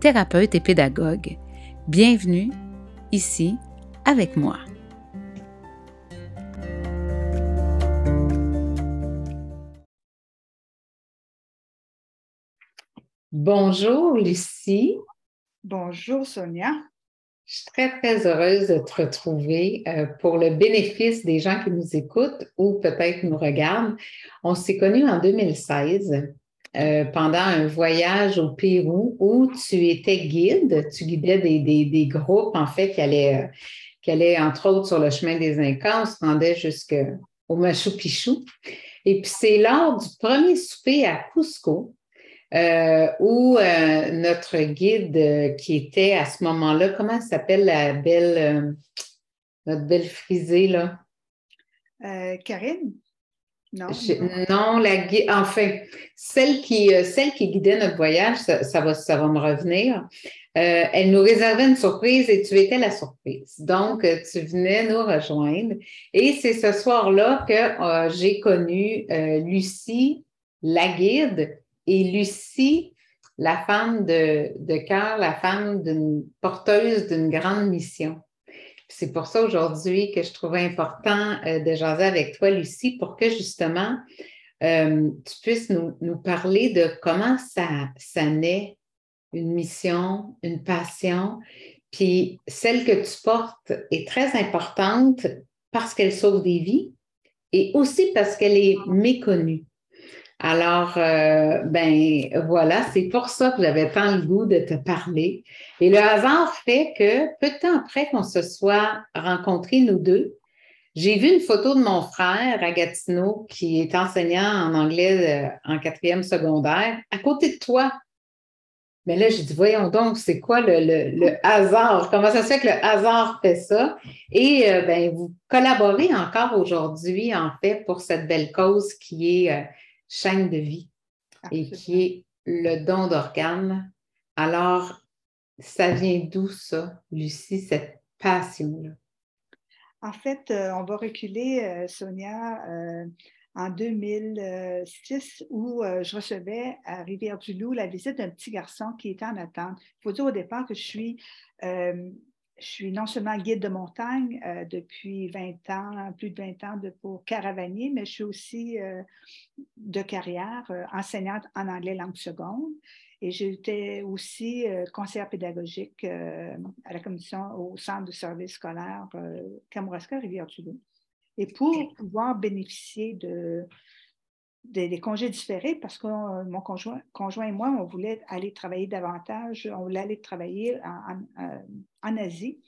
thérapeute et pédagogue. Bienvenue ici avec moi. Bonjour Lucie. Bonjour Sonia. Je suis très, très heureuse de te retrouver euh, pour le bénéfice des gens qui nous écoutent ou peut-être nous regardent. On s'est connus en 2016 euh, pendant un voyage au Pérou où tu étais guide. Tu guidais des, groupes, en fait, qui allaient, euh, qui allaient, entre autres, sur le chemin des Incas. On se rendait jusqu'au Machu Picchu. Et puis, c'est lors du premier souper à Cusco euh, où notre guide qui était à ce moment-là, comment s'appelle la belle, notre belle frisée, là? Karine? Non, non la, enfin, celle qui, euh, celle qui guidait notre voyage, ça, va, ça va me revenir. Euh, elle nous réservait une surprise et tu étais la surprise. Donc, euh, tu venais nous rejoindre. Et c'est ce soir-là que j'ai connu Lucie, la guide, et Lucie, la femme de, de cœur, la femme d'une porteuse d'une grande mission. C'est pour ça aujourd'hui que je trouvais important euh, de jaser avec toi, Lucie, pour que justement euh, tu puisses nous, parler de comment ça, ça naît une mission, une passion. Puis celle que tu portes est très importante parce qu'elle sauve des vies et aussi parce qu'elle est méconnue. Alors, euh, ben voilà, c'est pour ça que j'avais tant le goût de te parler. Et le hasard fait que peu de temps après qu'on se soit rencontrés, nous deux, j'ai vu une photo de mon frère à qui est enseignant en anglais euh, en quatrième secondaire, à côté de toi. Mais là, j'ai dit, voyons donc, c'est quoi le, hasard? Comment ça se fait que le hasard fait ça? Et euh, ben, vous collaborez encore aujourd'hui, en fait, pour cette belle cause qui est chaîne de vie et qui est le don d'organes. Alors, ça vient d'où ça, Lucie, cette passion-là? En fait, euh, on va reculer, euh, Sonia, euh, en 2006 où je recevais à Rivière-du-Loup la visite d'un petit garçon qui était en attente. Il faut dire au départ que je suis je suis non seulement guide de montagne euh, depuis 20 ans, plus de 20 ans de, pour caravanier, mais je suis aussi euh, de carrière euh, enseignante en anglais langue seconde. Et j'étais aussi conseillère pédagogique à la commission au centre de service scolaire Kamouraska Rivière-du-Loup. Et pour pouvoir bénéficier de, des, congés différés parce que euh, mon conjoint, conjoint, et moi, on voulait aller travailler davantage, on voulait aller travailler en, en, euh, Asie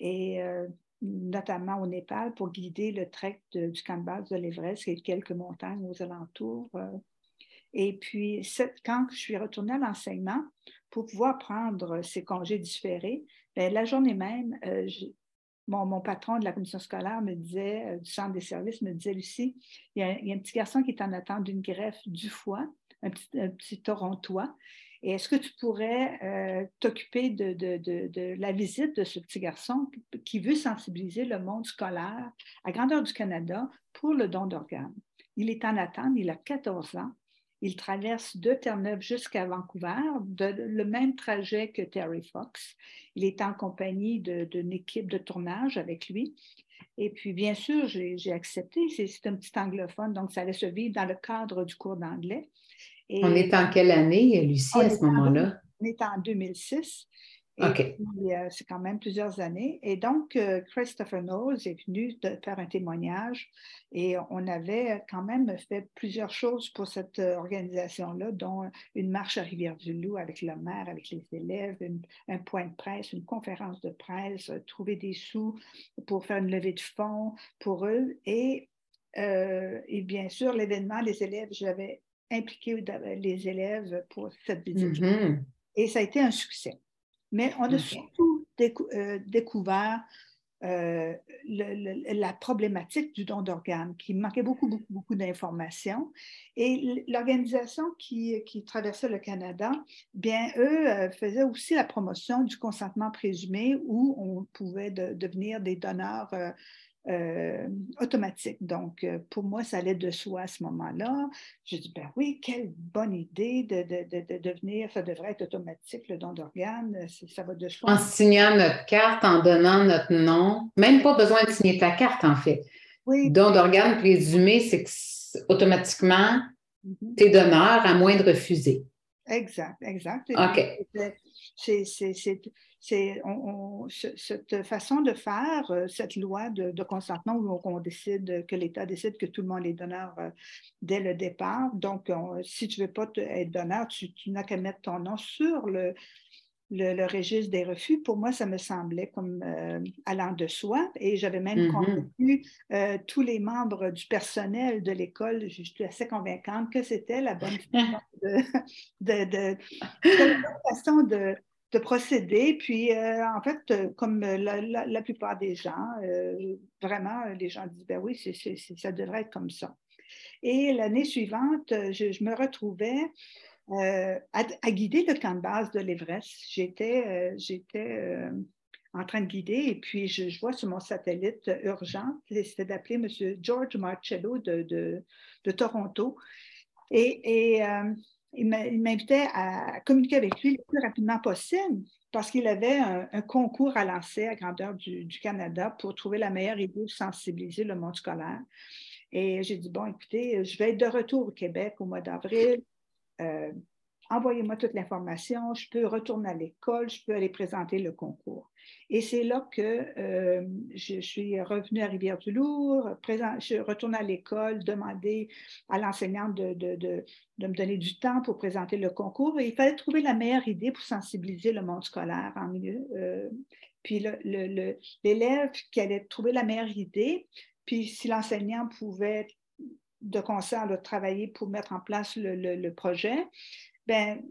et euh, notamment au Népal pour guider le trek du camp de l'Everest et quelques montagnes aux alentours. Et puis, quand je suis retournée à l'enseignement, pour pouvoir prendre ces congés différés, bien, la journée même, mon, patron de la commission scolaire me disait, euh, du centre des services, me disait, Lucie, il y, a, un petit garçon qui est en attente d'une greffe du foie, un petit, Torontois. Et est-ce que tu pourrais euh, t'occuper de, la visite de ce petit garçon qui veut sensibiliser le monde scolaire à grandeur du Canada pour le don d'organes? Il est en attente, il a 14 ans. Il traverse de Terre-Neuve jusqu'à Vancouver, le même trajet que Terry Fox. Il est en compagnie d'une équipe de tournage avec lui. Et puis, bien sûr, j'ai accepté. C'est un petit anglophone, donc ça allait se vivre dans le cadre du cours d'anglais. On est en quelle année, Lucie, à ce moment-là? On est en 2006. Euh, c'est quand même plusieurs années. Et donc, euh, Christopher Knowles est venu de faire un témoignage et on avait quand même fait plusieurs choses pour cette euh, organisation-là, dont une marche à Rivière-du-Loup avec le maire, avec les élèves, un point de presse, une conférence de presse, trouver des sous pour faire une levée de fonds pour eux. Et, et bien sûr, l'événement, les élèves, j'avais impliqué les élèves pour cette visite. Mm-hmm. Et ça a été un succès. Mais on a surtout découvert euh, la problématique du don d'organes, qui manquait beaucoup, beaucoup, beaucoup d'informations. Et l'organisation qui, qui, traversait le Canada, bien, eux euh, faisaient aussi la promotion du consentement présumé où on pouvait devenir des donneurs euh, euh, automatique. Donc, euh, pour moi, ça allait de soi à ce moment-là. Je dis, ben oui, quelle bonne idée de, de, devenir, ça devrait être automatique, le don d'organes, ça va de soi. En signant notre carte, en donnant notre nom, même pas besoin de signer ta carte, en fait. Oui. Don d'organes présumé, c'est que automatiquement, mm-hmm. tu es donneur à moins de refuser. Exact, exact. OK. C'est c'est cette façon de faire, euh, cette loi de, consentement où on, décide, que l'État décide que tout le monde est donneur euh, dès le départ. Donc, si tu ne veux pas être donneur, tu, n'as qu'à mettre ton nom sur le, le, registre des refus. Pour moi, ça me semblait comme euh, allant de soi. Et j'avais même mm-hmm. convaincu tous les membres du personnel de l'école. Je suis assez convaincante que c'était la bonne de, de, façon de de procéder. Puis, euh, en fait, euh, comme la, plupart des gens, euh, vraiment, les gens disent, ben oui, ça devrait être comme ça. Et l'année suivante, je, me retrouvais à, guider le camp de base de l'Everest. J'étais, j'étais en train de guider et puis je, vois sur mon satellite urgent, c'était d'appeler M. George Marcello de, de, Toronto. Et, et il m'invitait à communiquer avec lui le plus rapidement possible parce qu'il avait un, concours à lancer à grandeur du, Canada pour trouver la meilleure idée de sensibiliser le monde scolaire. Et j'ai dit, bon, écoutez, je vais être de retour au Québec au mois d'avril. Euh, envoyez-moi toute l'information, je peux retourner à l'école, je peux aller présenter le concours. Et c'est là que euh, je, suis revenue à Rivière-du-Loup, je retourne à l'école, demander à l'enseignante de, me donner du temps pour présenter le concours. Il fallait trouver la meilleure idée pour sensibiliser le monde scolaire en milieu. Euh, puis l'élève qui allait trouver la meilleure idée, puis si l'enseignant pouvait de concert travailler pour mettre en place le projet, ben,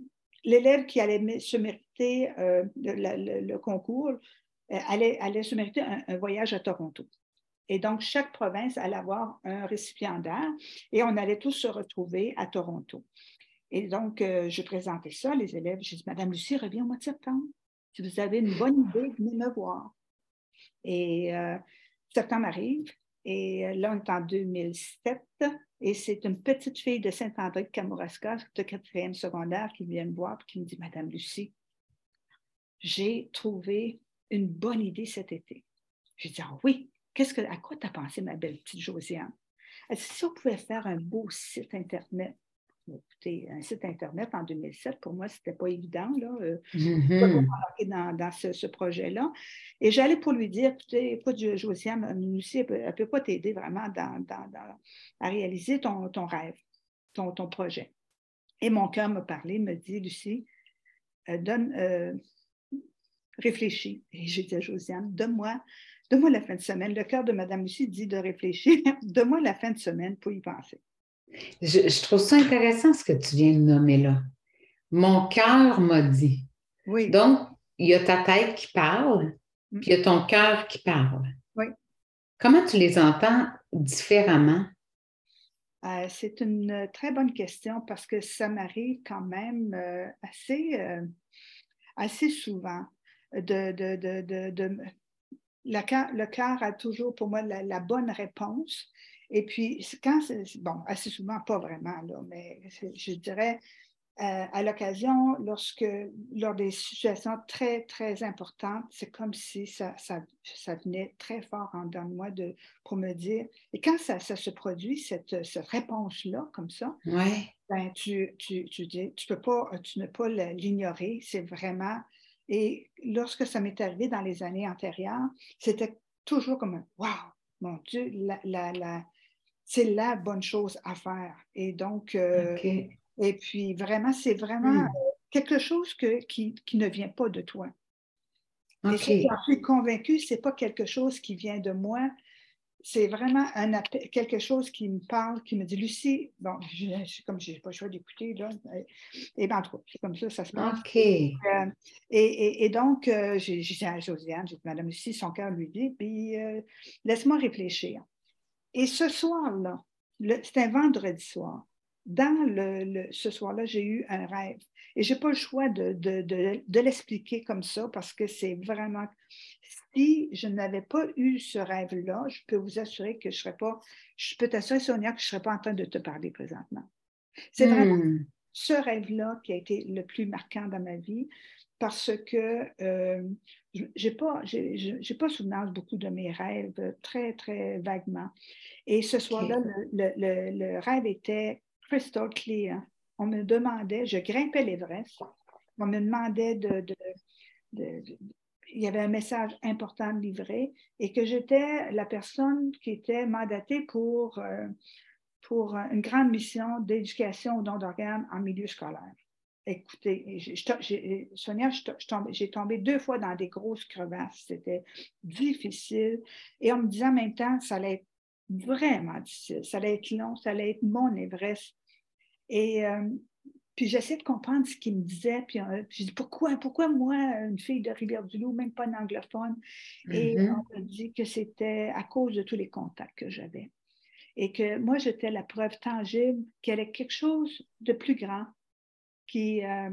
l'élève qui allait se mériter euh, le, concours euh, allait, allait, se mériter un, voyage à Toronto. Et donc, chaque province allait avoir un récipiendaire et on allait tous se retrouver à Toronto. Et donc, euh, je présentais ça, les élèves. Je dis, Madame Lucie, reviens au mois de septembre. Si vous avez une bonne idée, venez me voir. Et septembre arrive. Et là, on est en 2007. Et c'est une petite fille de Saint-André de Kamouraska, de quatrième secondaire, qui vient me voir et qui me dit Madame Lucie, j'ai trouvé une bonne idée cet été. Je dis Ah oui, que, à quoi tu as pensé, ma belle petite Josiane? Elle dit, si on pouvait faire un beau site Internet écoutez, un site Internet en 2007, pour moi, ce n'était pas évident là, euh, mm-hmm. dans, dans ce, projet-là. Et j'allais pour lui dire, écoutez, écoute, Josiane, Lucie, elle ne peut, pas t'aider vraiment dans, à réaliser ton, ton rêve, ton, ton, projet. Et mon cœur m'a parlé, me dit, Lucie, euh, donne, euh, réfléchis. Et j'ai dit à Josiane, donne-moi donne-moi la fin de semaine. Le cœur de Mme Lucie dit de réfléchir. donne-moi la fin de semaine pour y penser. Je, trouve ça intéressant ce que tu viens de nommer là. Mon cœur m'a dit. Oui. Donc, il y a ta tête qui parle, mm. puis il y a ton cœur qui parle. Oui. Comment tu les entends différemment? Euh, c'est une très bonne question parce que ça m'arrive quand même euh, assez, euh, assez souvent de, de, le cœur a toujours pour moi la bonne réponse, et puis, quand bon, assez souvent, pas vraiment, là, mais je dirais euh, à l'occasion, lorsque, lors des situations très, très importantes, c'est comme si ça, ça, ça, venait très fort en dedans de moi de, pour me dire, et quand ça, ça se produit, cette, cette réponse-là, comme ça, ouais. ben, tu, tu, tu, dis, tu, peux pas, tu ne peux pas l'ignorer, c'est vraiment, et lorsque ça m'est arrivé dans les années antérieures, c'était toujours comme un, wow, mon Dieu, la, la c'est la bonne chose à faire. Et donc, euh, et puis vraiment, c'est vraiment hmm. quelque chose que, qui, ne vient pas de toi. Et je suis convaincue, ce n'est pas quelque chose qui vient de moi. c'est vraiment un quelque chose qui me parle, qui me dit Lucie, bon, je, comme je n'ai pas le choix d'écouter, là, et bien, en c'est comme ça, ça se passe. OK. et, et, donc, j'ai dit à Josiane, j'ai dit, Madame Lucie, son cœur lui dit, puis laisse-moi réfléchir. Et ce soir-là, c'était un vendredi soir, dans le, ce soir-là, j'ai eu un rêve. Et je n'ai pas le choix de, de, de, l'expliquer comme ça parce que c'est vraiment. Si je n'avais pas eu ce rêve-là, je peux vous assurer que je ne serais pas. Je peux t'assurer, Sonia, que je ne serais pas en train de te parler présentement. C'est vraiment hmm. ce rêve-là qui a été le plus marquant dans ma vie parce que euh, je n'ai pas, j'ai, pas souvenance beaucoup de mes rêves, très, très vaguement. Et ce soir-là, le, le, le, rêve était crystal clear. On me demandait, je grimpais l'Everest, on me demandait de, il y avait un message important de livrer et que j'étais la personne qui était mandatée pour, euh, pour une grande mission d'éducation au don d'organes en milieu scolaire. Écoutez, Sonia, j'ai tombé deux fois dans des grosses crevasses. C'était difficile. Et on me disait en même temps, ça allait être vraiment difficile. Ça allait être long, ça allait être mon Everest. Et euh, puis j'essaie de comprendre ce qu'il me disait. Puis, euh, je dis pourquoi, pourquoi moi, une fille de Rivière-du-Loup, même pas une anglophone? Et mm-hmm. on me dit que c'était à cause de tous les contacts que j'avais. Et que moi, j'étais la preuve tangible qu'il y avait quelque chose de plus grand qui, euh,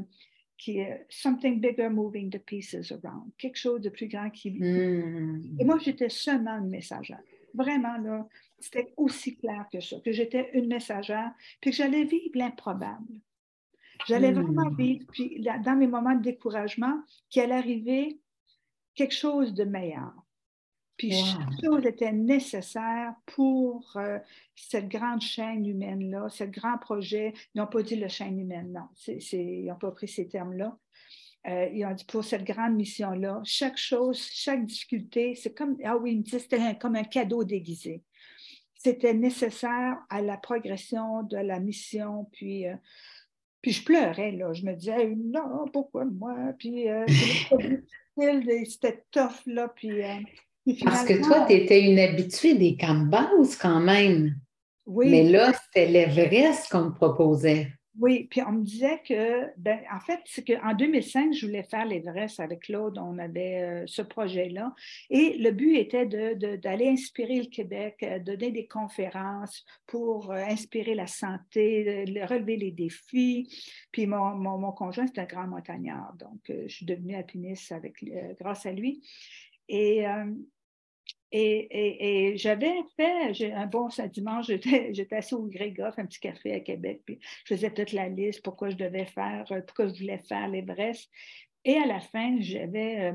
qui est something bigger moving the pieces around, quelque chose de plus grand qui. Mm. Et moi, j'étais seulement une messagère. Vraiment, là, c'était aussi clair que ça, que j'étais une messagère, puis que j'allais vivre l'improbable. J'allais hmm. vraiment vivre, puis dans mes moments de découragement, qu'il allait arriver quelque chose de meilleur. Puis chaque chose était nécessaire pour euh, cette grande chaîne humaine-là, ce grand projet. Ils n'ont pas dit la chaîne humaine, non. ils n'ont pas pris ces termes-là. Euh, ils ont dit pour cette grande mission-là, chaque chose, chaque difficulté, c'est comme, ah oui, c'était comme un cadeau déguisé c'était nécessaire à la progression de la mission. Puis, euh, puis je pleurais, là. Je me disais, non, pourquoi moi? Puis euh, c'était tough, là. Puis, euh, Parce que toi, tu étais une habituée des camps de base quand même. Oui. Mais là, c'était l'Everest qu'on me proposait. Oui, puis on me disait que, ben, en fait, c'est qu'en 2005, je voulais faire l'Everest avec Claude, on avait euh, ce projet-là. Et le but était d'aller inspirer le Québec, euh, donner des conférences pour euh, inspirer la santé, relever les défis. Puis mon, mon, conjoint, c'est un grand montagnard, donc je suis devenue alpiniste avec, grâce à lui. Et et, j'avais fait, un bon dimanche, j'étais assis au Grégoff, un petit café à Québec, puis je faisais toute la liste, pourquoi je devais faire, euh, pourquoi je voulais faire l'Everest. Et à la fin, j'avais, euh,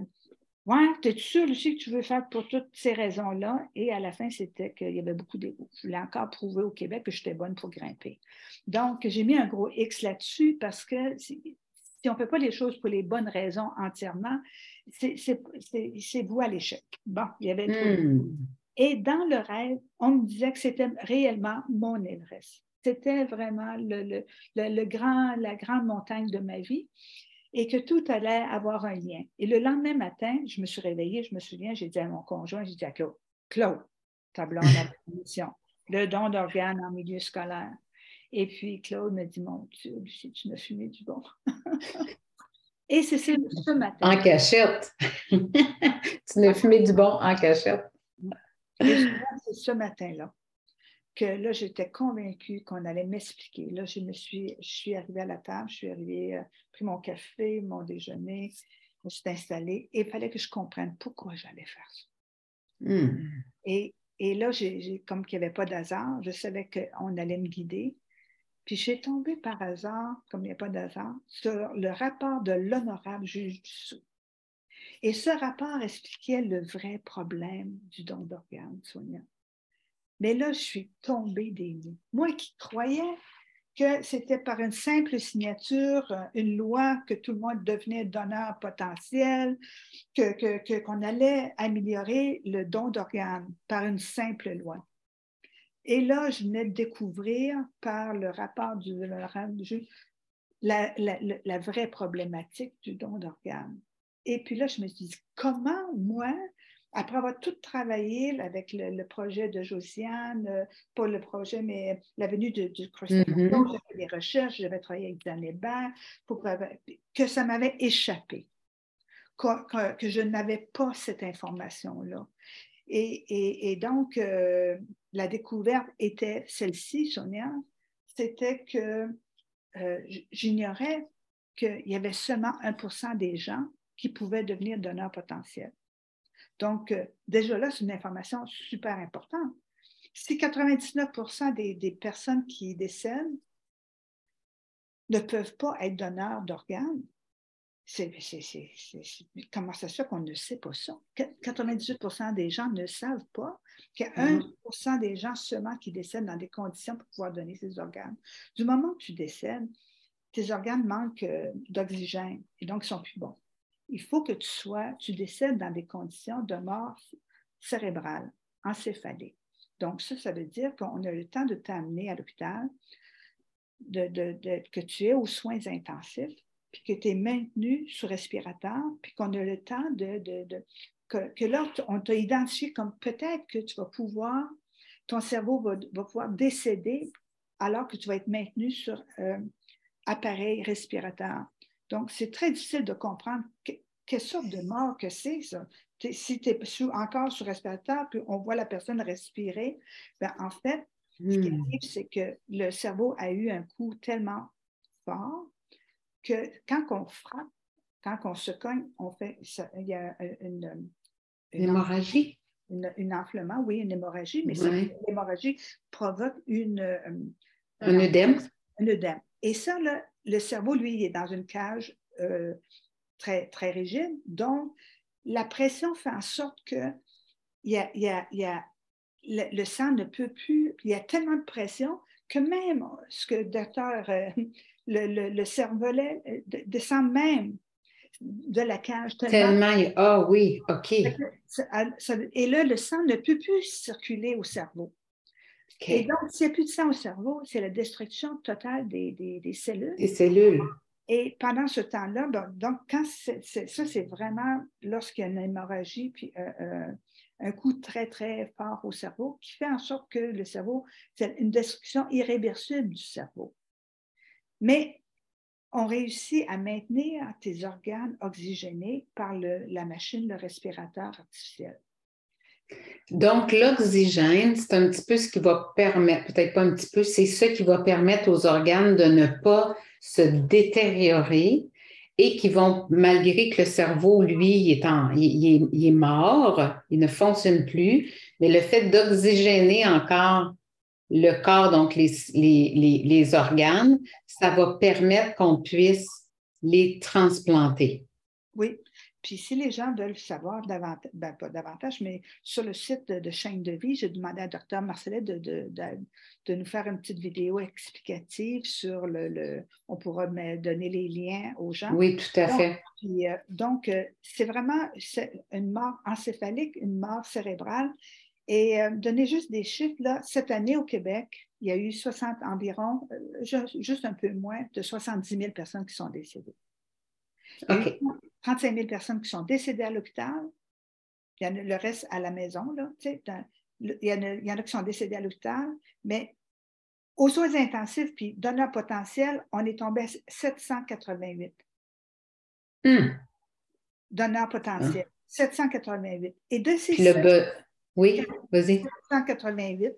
ouais, t'es sûr aussi que tu veux faire pour toutes ces raisons-là? Et à la fin, c'était qu'il y avait beaucoup d'ego. Je voulais encore prouver au Québec que j'étais bonne pour grimper. Donc, j'ai mis un gros X là-dessus parce que si on ne fait pas les choses pour les bonnes raisons entièrement, c'est vous à l'échec. Bon, il y avait hmm. Et dans le rêve, on me disait que c'était réellement mon Everest. C'était vraiment le, le, grand, la grande montagne de ma vie et que tout allait avoir un lien. Et le lendemain matin, je me suis réveillée, je me souviens, j'ai dit à mon conjoint, j'ai dit à Claude, Claude, tableau de mission, le don d'organes en milieu scolaire. Et puis Claude me dit, mon Dieu, Lucie, tu m'as fumé du bon. Et c'est ce matin. En cachette. tu m'as fumé du bon en cachette. C'est ce matin-là que là, j'étais convaincue qu'on allait m'expliquer. Là, je me suis, je suis arrivée à la table, je suis arrivée, euh, pris mon café, mon déjeuner, je me suis installée et il fallait que je comprenne pourquoi j'allais faire ça. Hmm. Et, et, là, j'ai, comme qu'il n'y avait pas d'hasard, je savais qu'on allait me guider. Puis j'ai tombé par hasard, comme il n'y a pas d'hasard, sur le rapport de l'honorable juge du. Et ce rapport expliquait le vrai problème du don d'organes, Sonia. Mais là, je suis tombée des nues. Moi qui croyais que c'était par une simple signature, une loi, que tout le monde devenait donneur potentiel, qu'on allait améliorer le don d'organes par une simple loi. Et là, je venais de découvrir par le rapport du la, la, la, vraie problématique du don d'organes. Et puis là, je me suis dit, comment moi, après avoir tout travaillé avec le, projet de Josiane, euh, pas le projet, mais la venue de, du CrossFit, mm-hmm. j'ai fait des recherches, j'avais travaillé avec Dan Hébert, pour, que ça m'avait échappé, que, je n'avais pas cette information-là. Et, donc, euh, la découverte était celle-ci, Sonia, c'était que euh, j'ignorais qu'il y avait seulement 1% des gens qui pouvaient devenir donneurs potentiels. Donc, euh, déjà là, c'est une information super importante. Si 99 des, des, personnes qui décèdent ne peuvent pas être donneurs d'organes, comment ça se fait qu'on ne sait pas ça? 98% des gens ne savent pas qu'il y a 1 mm-hmm. des gens seulement qui décèdent dans des conditions pour pouvoir donner ces organes. Du moment où tu décèdes, tes organes manquent euh, d'oxygène et donc ils sont plus bons il faut que tu sois, tu décèdes dans des conditions de mort cérébrale, encéphalique. Donc, ça, ça veut dire qu'on a le temps de t'amener à l'hôpital, que tu es aux soins intensifs, puis que tu es maintenu sous respirateur, puis qu'on a le temps de, que, que, là, on t'a identifié comme peut-être que tu vas pouvoir, ton cerveau va, pouvoir décéder alors que tu vas être maintenu sur euh, appareil respirateur. Donc, c'est très difficile de comprendre quelle sorte de mort que c'est, ça. Si tu es encore sous respirateur, puis on voit la personne respirer, ben, en fait, ce qui hmm. arrive, c'est que le cerveau a eu un coup tellement fort que quand on frappe, quand on se cogne, on fait, il y a une, hémorragie. Une, enflement, oui, une hémorragie, mais l'hémorragie provoque une, euh, un, œdème. Un œdème. Et ça, le cerveau, lui, il est dans une cage euh, très, très rigide. Donc, la pression fait en sorte que y a, y a, y a, le, sang ne peut plus, il y a tellement de pression que même ce que le docteur, euh, le, le, le, cervelet euh, descend même de la cage. Tellement, ah oh, oui, OK. et là, le sang ne peut plus circuler au cerveau. Et donc, s'il n'y a plus de sang au cerveau, c'est la destruction totale des, des, cellules. Des cellules. Et pendant ce temps-là, donc, quand ça, c'est vraiment lorsqu'il y a une hémorragie, puis euh, euh, un coup très, très fort au cerveau, qui fait en sorte que le cerveau, c'est une destruction irréversible du cerveau. Mais on réussit à maintenir tes organes oxygénés par la machine, le respirateur artificiel. Donc, l'oxygène, c'est un petit peu ce qui va permettre, peut-être pas un petit peu, c'est ce qui va permettre aux organes de ne pas se détériorer et qui vont, malgré que le cerveau, lui, il, est, mort, il ne fonctionne plus, mais le fait d'oxygéner encore le corps, donc les, les, les organes, ça va permettre qu'on puisse les transplanter. Oui, puis si les gens veulent savoir davantage, ben, pas davantage, mais sur le site de, Chaîne de vie, j'ai demandé à Dr. Marcelet de, de, nous faire une petite vidéo explicative sur le. on pourra donner les liens aux gens. Oui, tout à fait. Euh, donc, euh, c'est vraiment une mort encéphalique, une mort cérébrale. Et euh, donner juste des chiffres, là, cette année au Québec, il y a eu 60 environ, juste un peu moins de 70 000 personnes qui sont décédées. OK. 35 000 personnes qui sont décédées à l'hôpital. Il y en a le reste à la maison. Là, il, y en a, il y en a qui sont décédés à l'hôpital, mais aux soins intensifs, puis donneurs potentiels, on est tombé à 788. Hmm. Donneurs potentiels. 788. Et de ces le oui, vas-y. 788,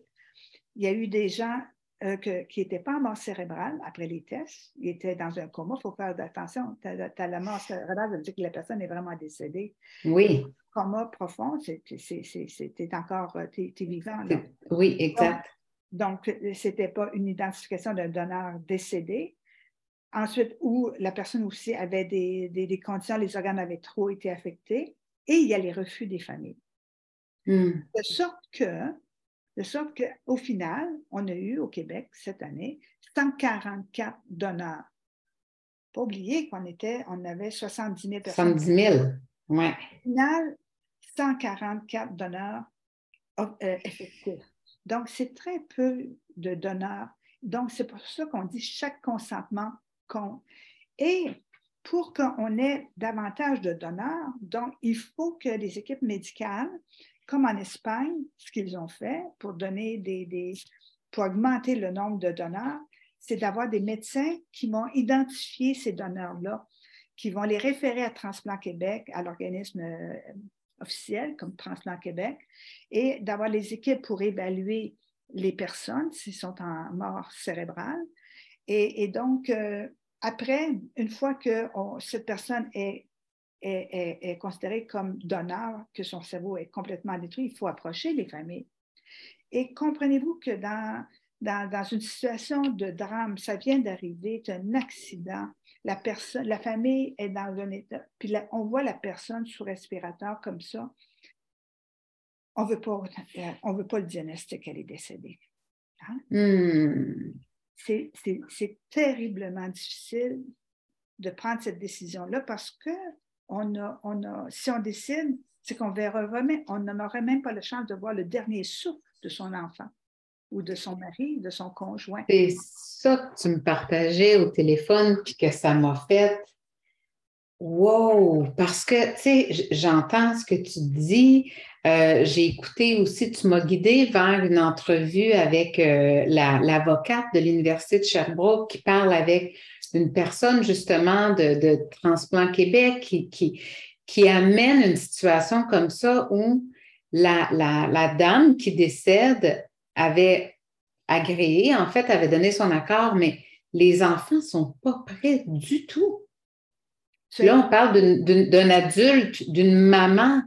il y a eu des gens euh, qui n'était pas en mort cérébrale après les tests. Il était dans un coma. Il faut faire attention. Tu as, la mort cérébrale, ça veut dire que la personne est vraiment décédée. Oui. coma profond, c'est encore, euh, tu es, vivant. Oui, exact. Donc, euh, ce n'était pas une identification d'un donneur décédé. Ensuite, où la personne aussi avait des, des, conditions, les organes avaient trop été affectés. Et il y a les refus des familles. Hmm. De sorte que de sorte qu'au final, on a eu au Québec cette année 144 donneurs. Pas oublier qu'on était, on avait 70 000 personnes. 70 000, oui. Au final, 144 donneurs euh, effectifs. Donc, c'est très peu de donneurs. Donc, c'est pour ça qu'on dit chaque consentement compte. Et pour qu'on ait davantage de donneurs, donc il faut que les équipes médicales, comme en Espagne, ce qu'ils ont fait pour donner des, pour augmenter le nombre de donneurs, c'est d'avoir des médecins qui vont identifier ces donneurs-là, qui vont les référer à Transplant Québec, à l'organisme euh, officiel comme Transplant Québec, et d'avoir les équipes pour évaluer les personnes s'ils sont en mort cérébrale. Et, donc, euh, après, une fois que cette personne est, est, considérée comme donneur, que son cerveau est complètement détruit, il faut approcher les familles. Et comprenez-vous que dans, dans, une situation de drame, ça vient d'arriver, c'est un accident, la, personne, la famille est dans un état, puis on voit la personne sous respirateur comme ça, on ne veut pas le diagnostic qu'elle est décédée. Hein? Hmm c'est terriblement difficile de prendre cette décision-là parce que on a, on si on décide, c'est qu'on verra on n'aurait même pas la chance de voir le dernier souffle de son enfant ou de son mari, de son conjoint. C'est ça que tu me partageais au téléphone, puis que ça m'a fait Wow! Parce que, tu sais, j'entends ce que tu dis. Euh, j'ai écouté aussi, tu m'as guidé vers une entrevue avec euh, l'avocate de l'Université de Sherbrooke qui parle avec une personne justement de, Transplant Québec qui, qui, qui, amène une situation comme ça où la, la dame qui décède avait agréé, en fait, avait donné son accord, mais les enfants ne sont pas prêts du tout. Là, on parle d'un adulte, d'une maman,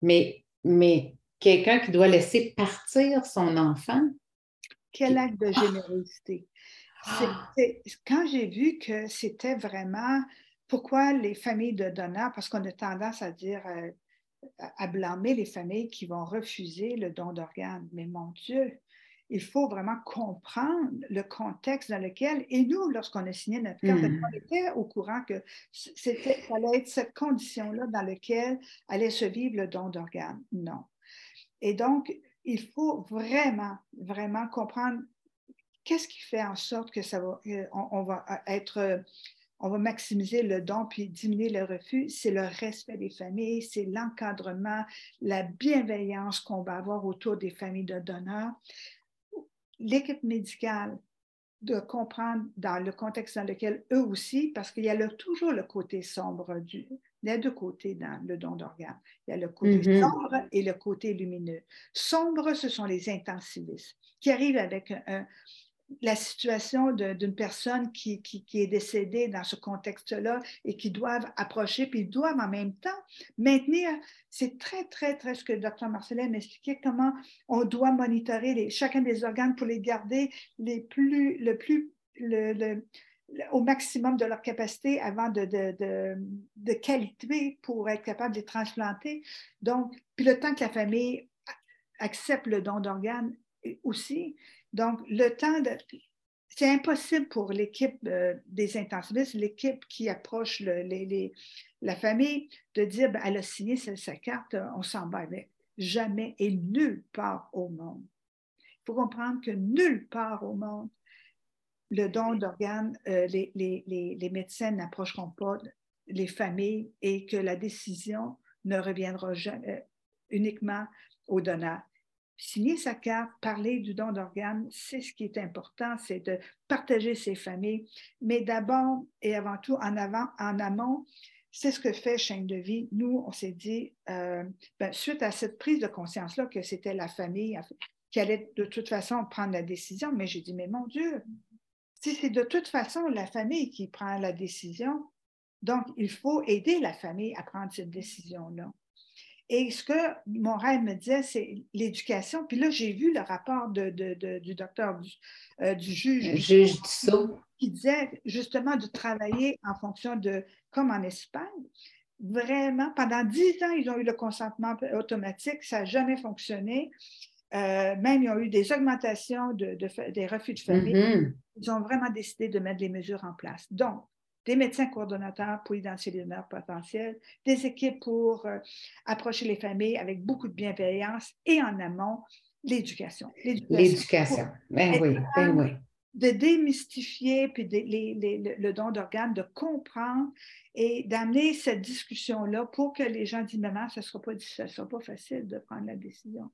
mais, mais quelqu'un qui doit laisser partir son enfant. Quel acte de générosité. Ah! Quand j'ai vu que c'était vraiment pourquoi les familles de donneurs, parce qu'on a tendance à dire, euh, à blâmer les familles qui vont refuser le don d'organes. Mais mon Dieu, il faut vraiment comprendre le contexte dans lequel, et nous, lorsqu'on a signé notre carte, hmm. on était au courant que c'était, allait être cette condition-là dans laquelle allait se vivre le don d'organes. Non. Et donc, il faut vraiment, vraiment comprendre qu'est-ce qui fait en sorte que ça va, on, va être, on va maximiser le don puis diminuer le refus? C'est le respect des familles, c'est l'encadrement, la bienveillance qu'on va avoir autour des familles de donneurs l'équipe médicale de comprendre dans le contexte dans lequel eux aussi, parce qu'il y a toujours le côté sombre du, il y a deux côtés dans le don d'organes. Il y a le côté mm-hmm. sombre et le côté lumineux. Sombre, ce sont les intensivistes qui arrivent avec un, la situation d'une personne qui, est décédée dans ce contexte-là et qui doivent approcher, puis doivent en même temps maintenir, c'est très, très, très ce que le docteur Marcelin m'expliquait, comment on doit monitorer chacun des organes pour les garder les plus, le plus, au maximum de leur capacité avant de, de, qualité pour être capable de les transplanter. Donc, puis le temps que la famille accepte le don d'organes aussi, donc, le temps de... C'est impossible pour l'équipe euh, des intensivistes, l'équipe qui approche la famille, de dire ben, elle a signé sa, carte, on s'en va avec. Jamais et nulle part au monde. Il faut comprendre que nulle part au monde, le don d'organes, euh, les, médecins n'approcheront pas les familles et que la décision ne reviendra jamais, euh, uniquement au donneur signer sa carte, parler du don d'organes, c'est ce qui est important, c'est de partager ses familles, mais d'abord et avant tout en avant, en amont, c'est ce que fait Chaîne de vie. Nous, on s'est dit, euh, ben, suite à cette prise de conscience-là, que c'était la famille qui allait de toute façon prendre la décision, mais j'ai dit, mais mon Dieu, si c'est de toute façon la famille qui prend la décision, donc il faut aider la famille à prendre cette décision-là. Et ce que mon rêve me disait, c'est l'éducation. Puis là, j'ai vu le rapport de, du docteur, du, euh, juge, juge qui disait justement de travailler en fonction de, comme en Espagne, vraiment, pendant dix ans, ils ont eu le consentement automatique, ça n'a jamais fonctionné. Euh, même, ils ont eu des augmentations de, des refus de famille. Mm-hmm. Ils ont vraiment décidé de mettre des mesures en place. Donc, des médecins coordonnateurs pour identifier les donneurs potentiels, des équipes pour euh, approcher les familles avec beaucoup de bienveillance et en amont, l'éducation. L'éducation. Ben oui, ben oui. de démystifier puis le don d'organes, de comprendre et d'amener cette discussion-là pour que les gens disent Maman, ce ne sera, pas, sera pas facile de prendre la décision.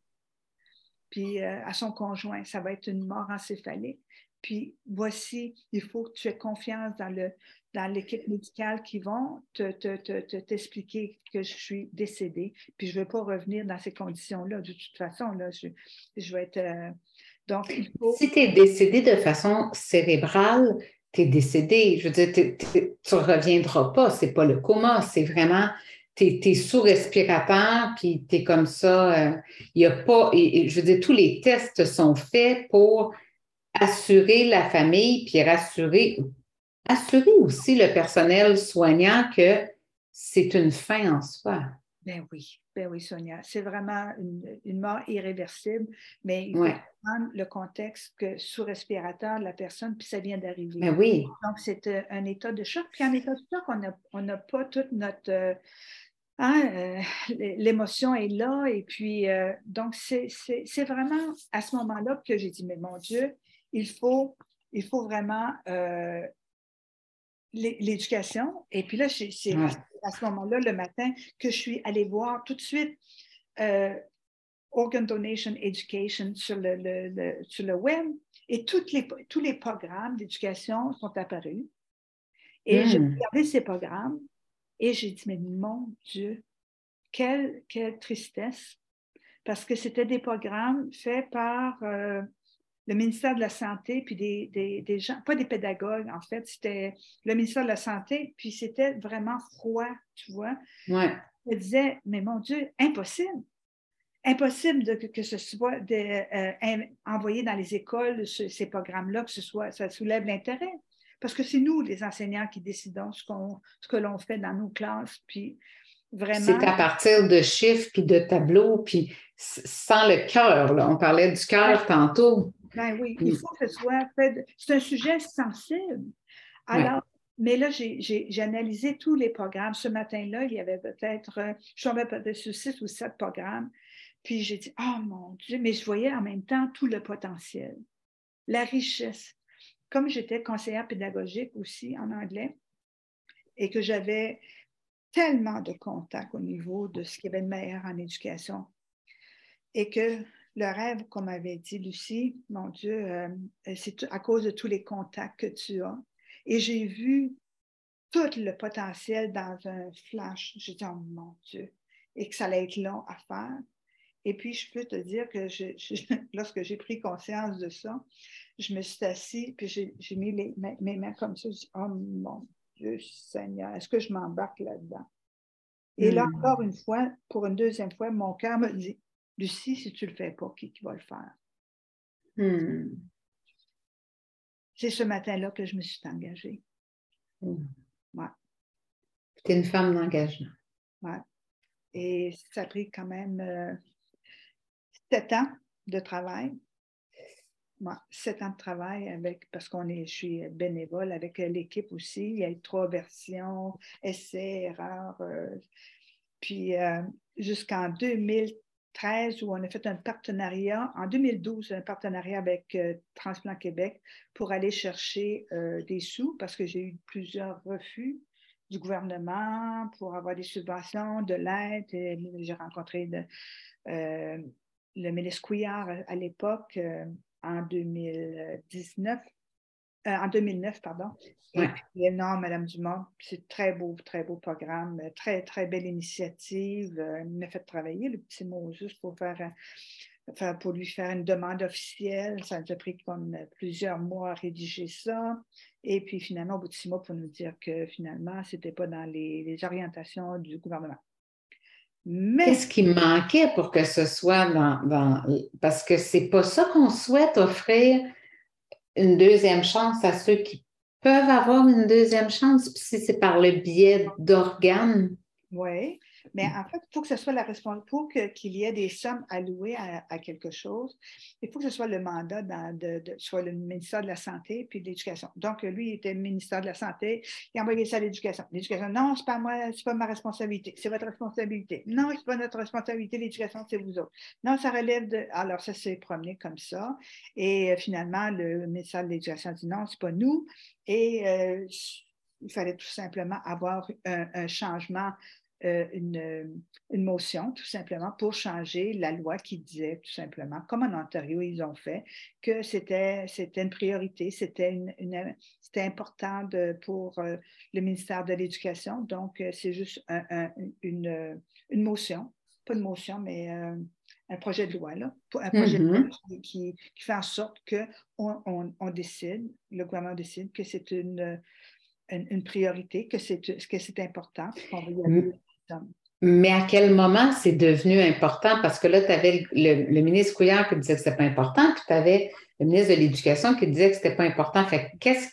Puis euh, à son conjoint, ça va être une mort encéphalique. Puis voici, il faut que tu aies confiance dans, le, dans l'équipe médicale qui vont te, t'expliquer que je suis décédée. Puis je ne veux pas revenir dans ces conditions-là. De toute façon, là, je, je vais être. Euh, si tu es décédé de façon cérébrale, tu es décédé. Je veux dire, tu ne reviendras pas. Ce n'est pas le coma, c'est vraiment, tu es, sous respirateur, puis tu es comme ça. Euh, il y a pas, je veux dire, tous les tests sont faits pour assurer la famille, puis rassurer, assurer aussi le personnel soignant que c'est une fin en soi. Ben oui, ben oui, Sonia. C'est vraiment une, mort irréversible, mais il faut prendre le contexte que sous respirateur, la personne, puis ça vient d'arriver. Ben oui. Donc, c'est euh, un état de choc. Puis en état de choc, on n'a pas toute notre. Euh, hein, euh, l'émotion est là. Et puis, donc, c'est vraiment à ce moment-là que j'ai dit, mais mon Dieu, il faut, il faut vraiment l'éducation. Et puis là, c'est à ce moment-là, le matin, que je suis allée voir tout de suite euh, Organ Donation Education sur le, sur le web. Et toutes les, tous les programmes d'éducation sont apparus. Et j'ai hmm. regardé ces programmes et j'ai dit, mais mon Dieu, quelle, quelle tristesse. Parce que c'était des programmes faits par euh, le ministère de la Santé, puis des, gens, pas des pédagogues en fait, c'était le ministère de la Santé, puis c'était vraiment froid, tu vois. Ouais. Je disais, mais mon Dieu, impossible. Impossible de, que, ce soit euh, envoyé dans les écoles, ces programmes-là, que ce soit, ça soulève l'intérêt. Parce que c'est nous, les enseignants, qui décidons ce, qu'on, ce que l'on fait dans nos classes. Puis vraiment. C'est à partir de chiffres, puis de tableaux, puis sans le cœur. On parlait du cœur tantôt. Ben oui, il faut que ce soit fait. C'est un sujet sensible. Alors, mais là, j'ai analysé tous les programmes. Ce matin-là, il y avait peut-être, euh, je tombais peut-être sur six ou sept programmes. Puis j'ai dit, oh mon Dieu, mais je voyais en même temps tout le potentiel, la richesse. Comme j'étais conseillère pédagogique aussi en anglais et que j'avais tellement de contacts au niveau de ce qui y avait de meilleur en éducation et que le rêve, comme avait dit Lucie, mon Dieu, euh, c'est à cause de tous les contacts que tu as. Et j'ai vu tout le potentiel dans un flash. J'ai dit, oh mon Dieu, et que ça allait être long à faire. Et puis, je peux te dire que lorsque j'ai pris conscience de ça, je me suis assise, puis j'ai mis mes, mains comme ça. Je dit, oh mon Dieu Seigneur, est-ce que je m'embarque là-dedans? Et là, hmm. encore une fois, pour une deuxième fois, mon cœur me dit, Lucie, si tu ne le fais pas, qui, va le faire? Hmm. C'est ce matin-là que je me suis engagée. Hmm. Tu es une femme d'engagement. Ouais. Et ça a pris quand même euh, sept ans de travail. sept ans de travail avec, parce qu'on est, je suis bénévole avec l'équipe aussi. Il y a eu trois versions, essais, erreurs. Euh, puis euh, jusqu'en 2000, où on a fait un partenariat, en 2012, un partenariat avec euh, Transplant Québec pour aller chercher euh, des sous parce que j'ai eu plusieurs refus du gouvernement pour avoir des subventions, de l'aide. J'ai rencontré euh, le ministre Couillard à l'époque en 2019 euh, en 2009, pardon. Et non, Madame Dumont, c'est très beau, très beau programme, très, très belle initiative. Euh, il m'a fait travailler le petit mot juste pour faire, pour lui faire une demande officielle. Ça a pris comme plusieurs mois à rédiger ça. Et puis finalement, au bout de six mois, pour nous dire que finalement, ce n'était pas dans les, orientations du gouvernement. Mais... Qu'est-ce qui manquait pour que ce soit dans. dans... Parce que c'est pas ça qu'on souhaite offrir une deuxième chance à ceux qui peuvent avoir une deuxième chance, si c'est par le biais d'organes. Oui. Mais en fait, il faut que ce soit la responsabilité, pour qu'il y ait des sommes allouées à, quelque chose, il faut que ce soit le mandat de, soit le ministère de la Santé puis de l'Éducation. Donc, lui, il était ministère de la Santé, il a envoyé ça à l'Éducation. L'Éducation, non, c'est pas moi, c'est pas ma responsabilité, c'est votre responsabilité. Non, c'est pas notre responsabilité, l'Éducation, c'est vous autres. Non, ça relève de. Alors, ça s'est promené comme ça. Et euh, finalement, le ministère de l'Éducation dit non, c'est pas nous. Et euh, il fallait tout simplement avoir un changement euh, une, une, motion, tout simplement, pour changer la loi qui disait, tout simplement, comme en Ontario, ils ont fait, que c'était une priorité, c'était une, c'était important de, pour euh, le ministère de l'Éducation. Donc, euh, c'est juste une, une, motion, pas une motion, mais un projet de loi, là, un projet de loi mm-hmm. qui, qui, fait en sorte qu'on on, on décide, le gouvernement décide que c'est une, une, priorité, que c'est, que c'est important, qu'on va y mais à quel moment c'est devenu important? Parce que là, tu avais le, ministre Couillard qui disait que ce n'était pas important, puis tu avais le ministre de l'Éducation qui disait que ce n'était pas important. Fait qu'est-ce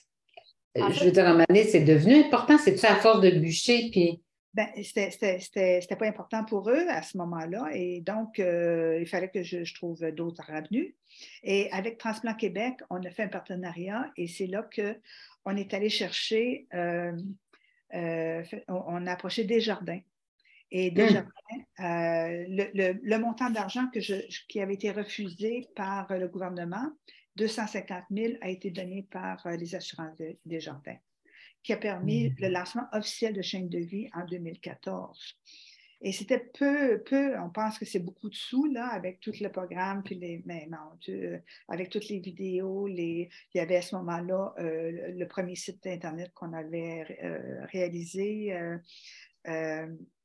je veux dire, à un moment donné, c'est devenu important? C'est-tu à force de bûcher? Puis... Ben, c'était pas important pour eux à ce moment-là. Et donc, euh, il fallait que je, trouve d'autres avenues. Et avec Transplant Québec, on a fait un partenariat et c'est là qu'on est allé chercher, euh, euh, on, a approché des jardins. Et déjà, mmh. euh, le, montant d'argent qui avait été refusé par le gouvernement, 250 000, a été donné par euh, les assurances des jardins, qui a permis mmh. le lancement officiel de chaîne de vie en 2014. Et c'était peu, peu, on pense que c'est beaucoup de sous, là, avec tout le programme, puis les, mais non, avec toutes les vidéos, les, il y avait à ce moment-là euh, le premier site Internet qu'on avait réalisé,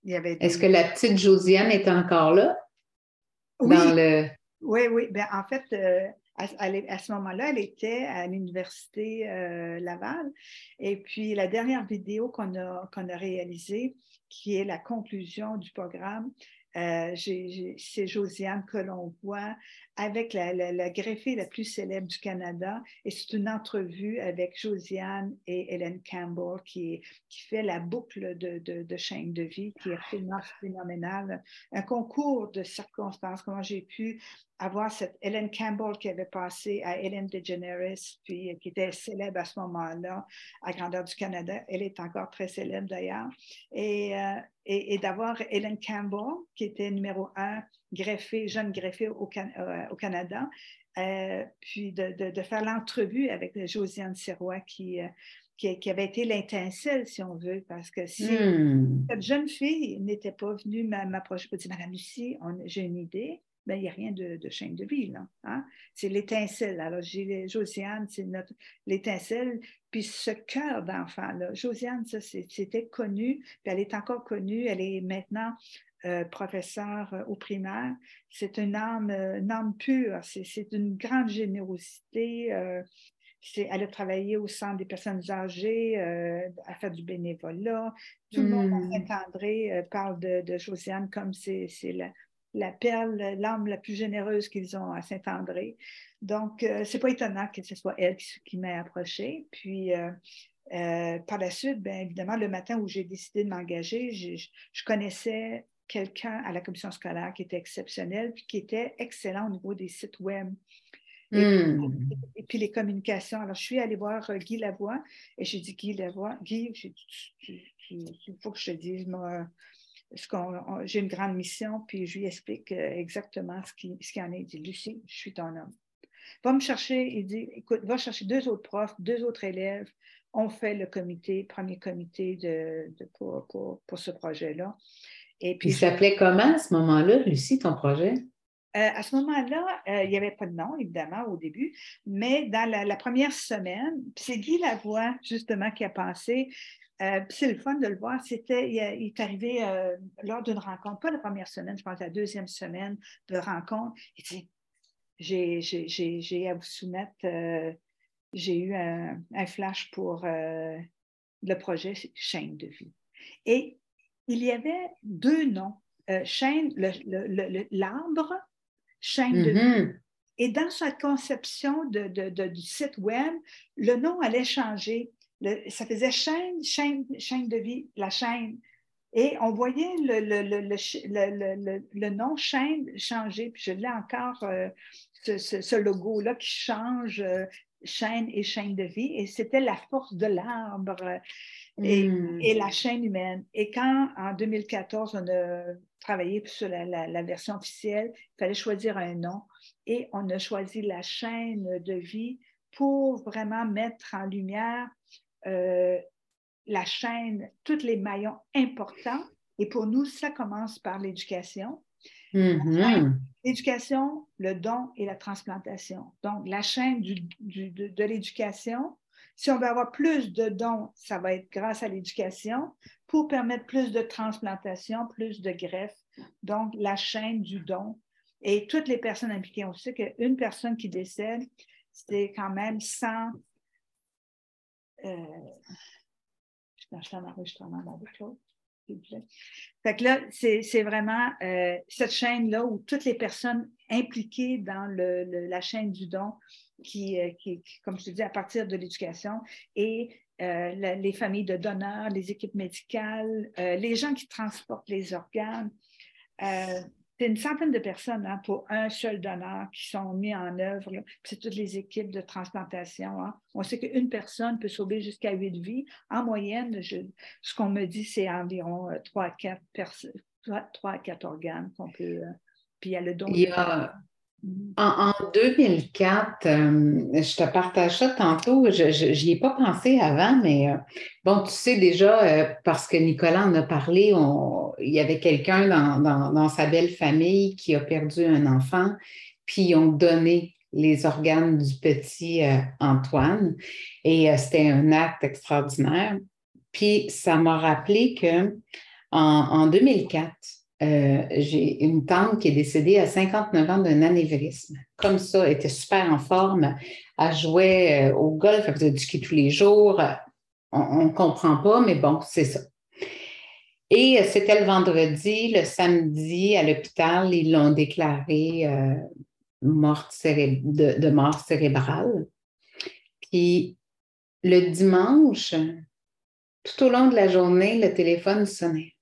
est-ce que la petite Josiane est encore là? Oui, oui, oui. Ben, en fait, euh, à, ce moment-là, elle était à l'Université euh, Laval. Et puis, la dernière vidéo qu'on a, qu'on a réalisée, qui est la conclusion du programme, euh, c'est Josiane que l'on voit avec la, greffée la plus célèbre du Canada. Et c'est une entrevue avec Josiane et Hélène Campbell qui, fait la boucle de, chaîne de vie, qui est absolument phénoménale. Un concours de circonstances, comment j'ai pu avoir cette Hélène Campbell qui avait passé à Hélène DeGeneres, puis qui était célèbre à ce moment-là à grandeur du Canada. Elle est encore très célèbre d'ailleurs. Et, euh, et, d'avoir Hélène Campbell, qui était numéro un greffé, jeune greffé au, euh, au Canada, euh, puis de, de, faire l'entrevue avec Josiane Serrois qui, qui, qui, avait été l'étincelle, si on veut, parce que si hmm. cette jeune fille n'était pas venue m'approcher pour dire Madame Lucie, j'ai une idée, ben, il n'y a rien de, chaîne de vie. Là, hein. C'est l'étincelle. Alors, Josiane, c'est notre l'étincelle. Puis ce cœur d'enfant, Josiane, ça, c'était connu, puis elle est encore connue. Elle est maintenant euh, professeure euh, au primaire. C'est une âme, euh, une âme pure. C'est une grande générosité. elle a travaillé au centre des personnes âgées, à faire du bénévolat. Tout le monde à hmm. Saint-André parle de, de, Josiane comme c'est la, la perle, l'âme la plus généreuse qu'ils ont à Saint-André. Donc, c'est pas étonnant que ce soit elle qui, m'ait approché. Puis, par la suite, bien évidemment, le matin où j'ai décidé de m'engager, je, connaissais quelqu'un à la commission scolaire qui était exceptionnel, puis qui était excellent au niveau des sites web. Et, hmm. puis les communications. Alors, je suis allée voir Guy Lavoie et j'ai dit, Guy Lavoie, Guy, il faut que je te dise, moi, j'ai une grande mission, puis je lui explique euh, exactement ce qu'il ce en est. Il dit, Lucie, je suis ton homme. Va me chercher, il dit, écoute, va chercher deux autres profs, deux autres élèves. On fait le comité, premier comité de, pour, pour, ce projet-là. Et puis, il s'appelait comment à ce moment-là, Lucie, ton projet? Euh, à ce moment-là, euh, il n'y avait pas de nom, évidemment, au début, mais dans la, la première semaine, c'est Guy Lavoie, justement, qui a pensé euh, c'est le fun de le voir. C'était, il, est arrivé lors d'une rencontre, pas la première semaine, je pense la deuxième semaine de rencontre. Il dit J'ai à vous soumettre, j'ai eu un, flash pour le projet Chaîne de vie. Et il y avait deux noms chaîne, l'arbre, chaîne de vie. Mm-hmm. Et dans sa conception de, du site web, le nom allait changer ça faisait chaîne, chaîne, chaîne de vie, la chaîne. Et on voyait le, le, le, nom chaîne changer. Puis je l'ai encore, euh, ce, logo-là qui change, euh, chaîne et chaîne de vie. Et c'était la force de l'arbre et, hmm. et, la chaîne humaine. Et quand, en 2014, on a travaillé sur la, version officielle, il fallait choisir un nom. Et on a choisi la chaîne de vie pour vraiment mettre en lumière euh, la chaîne, tous les maillons importants. Et pour nous, ça commence par l'éducation. Mm-hmm. L'éducation, le don et la transplantation. Donc, la chaîne du, de, de l'éducation, si on veut avoir plus de dons, ça va être grâce à l'éducation pour permettre plus de transplantation, plus de greffes. Donc, la chaîne du don. Et toutes les personnes impliquées, on sait qu'une personne qui décède, c'est quand même 100, je un enregistrement dans Fait que là, c'est vraiment euh, cette chaîne-là où toutes les personnes impliquées dans la chaîne du don, qui, euh, qui, comme je te dis, à partir de l'éducation, et euh, les familles de donneurs, les équipes médicales, les gens qui transportent les organes, c'est une centaine de personnes hein, pour un seul donneur qui sont mis en œuvre. C'est toutes les équipes de transplantation. Hein. On sait qu'une personne peut sauver jusqu'à huit vies. En moyenne, ce qu'on me dit, c'est environ euh, trois à quatre, 3 à 4 organes qu'on peut. Euh, puis il y a le don. En, 2004, euh, je te partage ça tantôt, je n'y ai pas pensé avant, mais euh, bon, tu sais déjà, euh, parce que Nicolas en a parlé, il y avait quelqu'un dans, sa belle famille qui a perdu un enfant, puis ils ont donné les organes du petit Antoine, et c'était un acte extraordinaire. Puis ça m'a rappelé que en 2004, euh, j'ai une tante qui est décédée à 59 ans d'un anévrisme. Comme ça, elle était super en forme. Elle jouait euh, au golf, elle faisait du ski tous les jours. On ne comprend pas, mais bon, c'est ça. Et euh, c'était le vendredi, le samedi, à l'hôpital, ils l'ont déclaré morte de, de, mort cérébrale. Puis le dimanche, tout au long de la journée, le téléphone sonnait.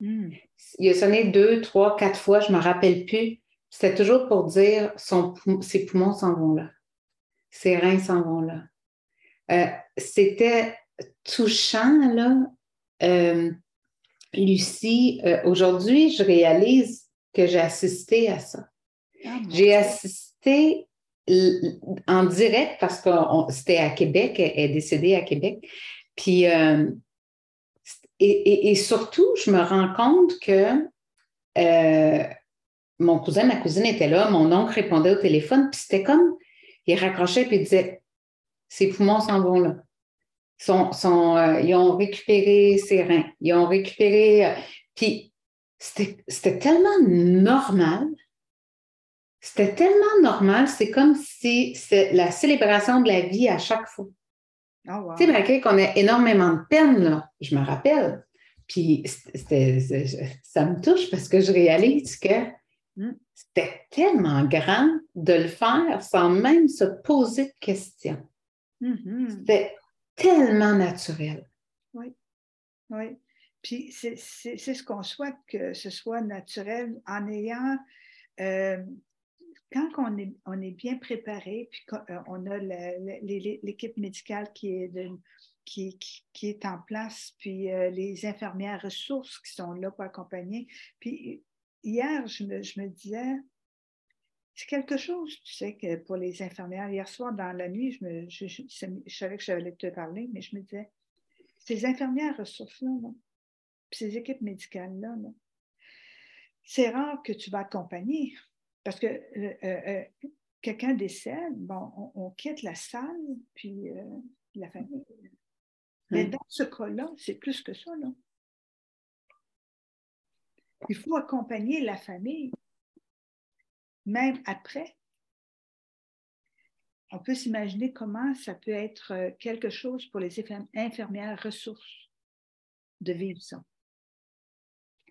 Hmm. Il a sonné deux, trois, quatre fois, je ne me rappelle plus. C'était toujours pour dire son, ses poumons s'en vont là. Ses reins s'en vont là. Euh, c'était touchant, là. Euh, Lucie, euh, aujourd'hui, je réalise que j'ai assisté à ça. Ah, j'ai assisté en direct parce que c'était à Québec, elle est décédée à Québec. Puis et, surtout, je me rends compte que euh, mon cousin, ma cousine était là, mon oncle répondait au téléphone, puis c'était comme, il raccrochait puis il disait, ses poumons s'en vont là. Euh, ils ont récupéré ses reins, ils ont récupéré, euh, puis c'était tellement normal. C'était tellement normal, c'est comme si c'est la célébration de la vie à chaque fois. Oh, tu sais, malgré qu'on a énormément de peine, là, je me rappelle. Puis ça me touche parce que je réalise que hmm. c'était tellement grand de le faire sans même se poser de questions. Mm-hmm. C'était tellement naturel. Oui, oui. Puis c'est ce qu'on souhaite que ce soit naturel en ayant euh, quand on est, bien préparé, puis euh, on a l'équipe médicale qui est, en place, puis euh, les infirmières ressources qui sont là pour accompagner. Puis hier, je me, disais, c'est quelque chose, tu sais, que pour les infirmières, hier soir dans la nuit, je, je, savais que j'allais te parler, mais je me disais, ces infirmières ressources-là, puis ces équipes médicales-là, c'est rare que tu vas accompagner. Parce que euh, euh, euh, quelqu'un décède, bon, on, quitte la salle, puis la famille. Mais dans ce cas-là, c'est plus que ça. Là. Il faut accompagner la famille, même après. On peut s'imaginer comment ça peut être quelque chose pour les infirmières ressources de vivre ça.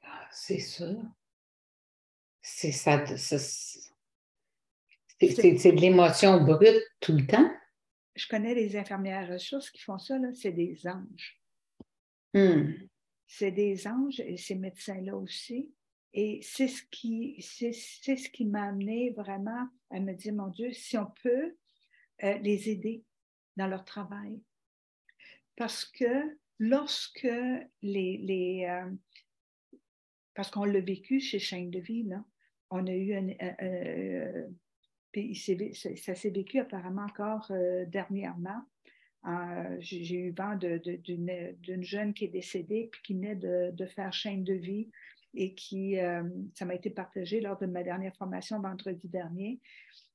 Ah, c'est ça c'est ça. C'est de l'émotion brute tout le temps. Je connais des infirmières ressources qui font ça, c'est des anges. Hmm. c'est des anges et ces médecins-là aussi. Et c'est ce qui, c'est, ce qui m'a amené vraiment à me dire, mon Dieu, si on peut euh, les aider dans leur travail. Parce que lorsque les, les euh, parce qu'on l'a vécu chez Chaîne de Vie, là, on a eu un, euh, ça s'est vécu apparemment encore dernièrement. J'ai eu vent d'une jeune qui est décédée puis qui venait de, de faire chaîne de vie et qui, euh, ça m'a été partagé lors de ma dernière formation vendredi dernier,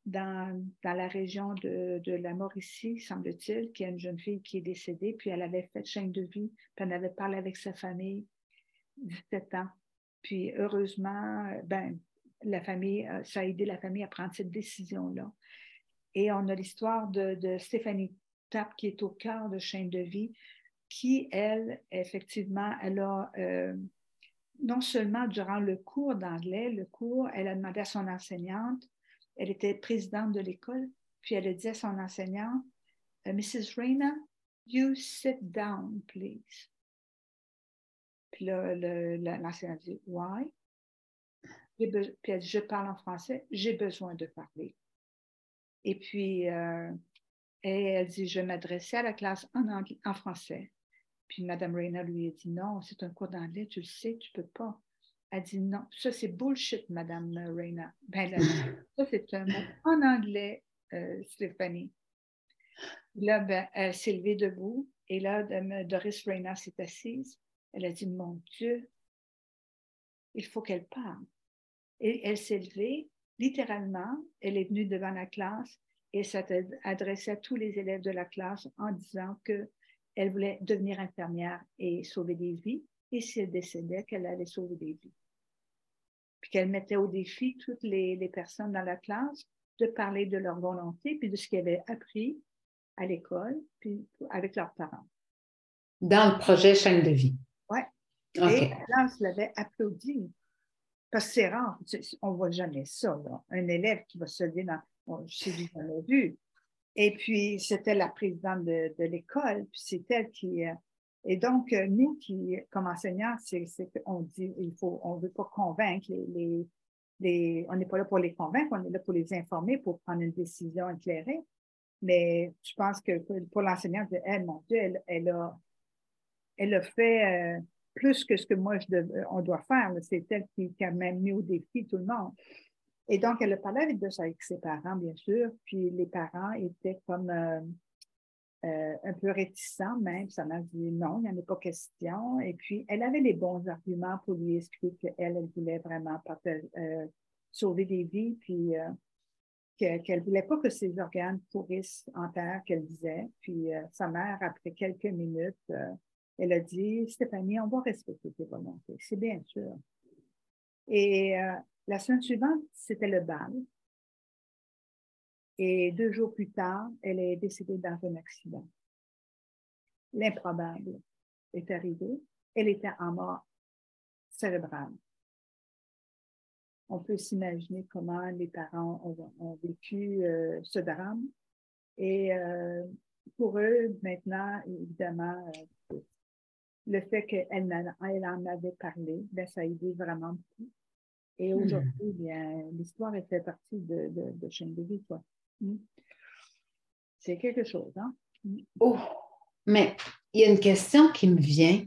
dans, dans la région de, de, la Mauricie, semble-t-il, qui a une jeune fille qui est décédée, puis elle avait fait chaîne de vie, puis elle avait parlé avec sa famille, 17 ans. Puis heureusement, ben, la famille, euh, ça a aidé la famille à prendre cette décision-là. Et on a l'histoire de, Stéphanie Tapp, qui est au cœur de chaîne de vie, qui, elle, effectivement, elle a euh, non seulement durant le cours d'anglais, le cours, elle a demandé à son enseignante, elle était présidente de l'école, puis elle a dit à son enseignante, Mrs. Reyna, you sit down, please. Puis là, l'enseignante dit, why? Puis je parle en français, j'ai besoin de parler. Et puis, euh, elle dit, je m'adressais à la classe en, en français. Puis Mme Reyna lui a dit non, c'est un cours d'anglais, tu le sais, tu ne peux pas. Elle dit non, ça c'est bullshit, Mme Reyna. Ben, ça c'est un mot en anglais, euh, Stéphanie. Là, ben, elle s'est levée debout et là, Doris Reyna s'est assise. Elle a dit Mon Dieu, il faut qu'elle parle. Et elle s'est levée, littéralement, elle est venue devant la classe et s'est adressée à tous les élèves de la classe en disant que elle voulait devenir infirmière et sauver des vies. Et si elle décédait, qu'elle allait sauver des vies. Puis qu'elle mettait au défi toutes les, personnes dans la classe de parler de leur volonté, puis de ce qu'ils avaient appris à l'école, puis avec leurs parents. Dans le projet Chaîne de vie. Oui. Et la classe l'avait applaudi. Parce que c'est rare, on ne voit jamais ça, un élève qui va se dire dans. Je sais jamais vu, et puis, c'était la présidente de, l'école, puis c'est elle qui. Euh, et donc, euh, nous, qui, comme enseignants, c'est qu'on dit, il faut, on ne veut pas convaincre les, les, on n'est pas là pour les convaincre, on est là pour les informer, pour prendre une décision éclairée. Mais je pense que pour l'enseignante, elle, mon Dieu, elle, elle, a, elle a fait euh, plus que ce que moi, je on doit faire. C'est elle qui, a même mis au défi tout le monde. Et donc, elle a parlé avec, avec ses parents, bien sûr, puis les parents étaient comme euh, euh, un peu réticents même. Ça m'a dit non, il n'y en a pas question. Et puis, elle avait les bons arguments pour lui expliquer qu'elle, elle voulait vraiment euh, sauver des vies, puis qu'elle ne voulait pas que ses organes pourrissent en terre, qu'elle disait. Puis, sa mère, après quelques minutes, elle a dit Stéphanie, on va respecter tes volontés. C'est bien sûr. Et la semaine suivante, c'était le bal. Et deux jours plus tard, elle est décédée dans un accident. L'improbable est arrivé. Elle était en mort cérébrale. On peut s'imaginer comment les parents ont, vécu euh, ce drame. Et euh, pour eux, maintenant, évidemment, euh, le fait qu'elle en avait parlé, ben, ça a aidé vraiment beaucoup. Et hmm. aujourd'hui, bien, l'histoire est fait partie de, de, de chaîne de vie, quoi. Hmm. C'est quelque chose, hein? Hmm. Oh, mais il y a une question qui me vient.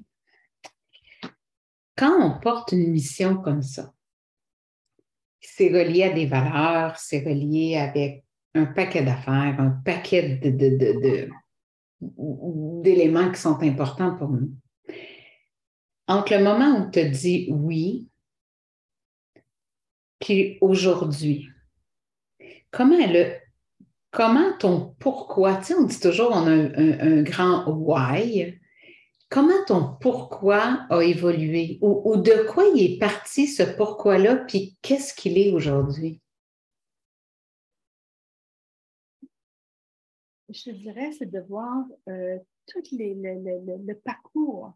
Quand on porte une mission comme ça, c'est relié à des valeurs, c'est relié avec un paquet d'affaires, un paquet de, d'éléments qui sont importants pour nous. Entre le moment où tu te dis oui puis aujourd'hui, comment elle comment ton pourquoi, tu sais, on dit toujours on a un, grand why, comment ton pourquoi a évolué ou, de quoi il est parti ce pourquoi-là, puis qu'est-ce qu'il est aujourd'hui? Je dirais, c'est de voir euh, tout le, parcours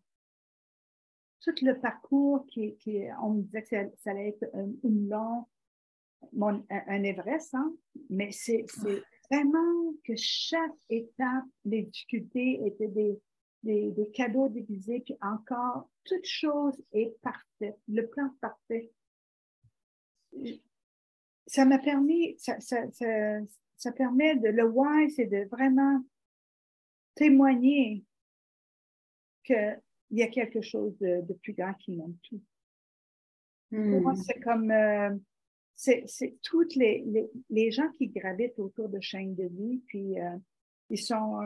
tout le parcours qui, qui, on me disait que ça, allait être une longue, un, Everest, hein? mais c'est vraiment que chaque étape, les difficultés étaient des, des, cadeaux déguisés, puis encore, toute chose est parfaite, le plan parfait. Ça m'a permis, ça, ça, permet de, le why, c'est de vraiment témoigner qu'il y a quelque chose de, plus grand qui monte tout. Pour moi, hmm. c'est comme, euh, c'est toutes les, les, gens qui gravitent autour de chaîne de vie, puis euh, ils sont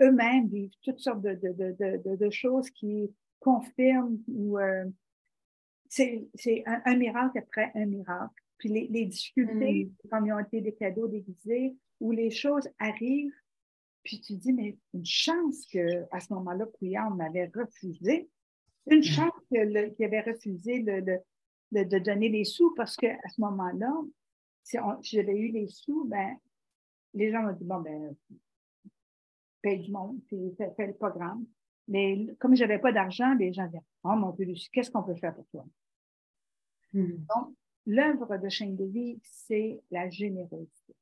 eux-mêmes vivent toutes sortes de, de, de, choses qui confirment ou euh, c'est un, miracle après un miracle. Puis les, les difficultés, mm. comme ils ont été des cadeaux déguisés, où les choses arrivent, puis tu dis, mais une chance qu'à ce moment-là, Couillard m'avait refusé. Une mm. chance qu'il avait refusé de, de, donner les sous parce qu'à ce moment-là, si, j'avais eu les sous, ben, les gens m'ont dit, bon, ben, paye du monde, puis fais, le programme. Mais comme je n'avais pas d'argent, les gens disaient, oh mon Dieu, qu'est-ce qu'on peut faire pour toi? Hmm. Donc, l'œuvre de chaîne de vie, c'est la générosité.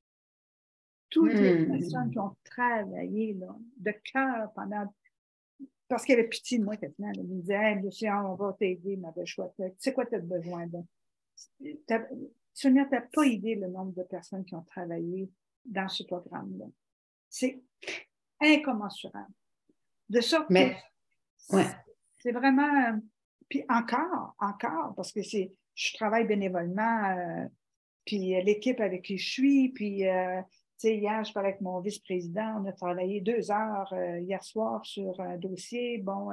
Toutes les hmm. personnes qui ont travaillé là, de cœur pendant parce qu'il y avait pitié de moi maintenant. Il me disait hey, Lucien, on va t'aider, ma belle chouette. Tu sais quoi tu as besoin. Sonia, tu n'as pas idée le nombre de personnes qui ont travaillé dans ce programme-là. C'est incommensurable. De sorte Mais, que c'est vraiment. Puis encore, encore, parce que c'est, je travaille bénévolement, euh, puis l'équipe avec qui je suis, puis euh, sais, hier, je parlais avec mon vice-président, on a travaillé deux heures euh, hier soir sur un dossier. Bon,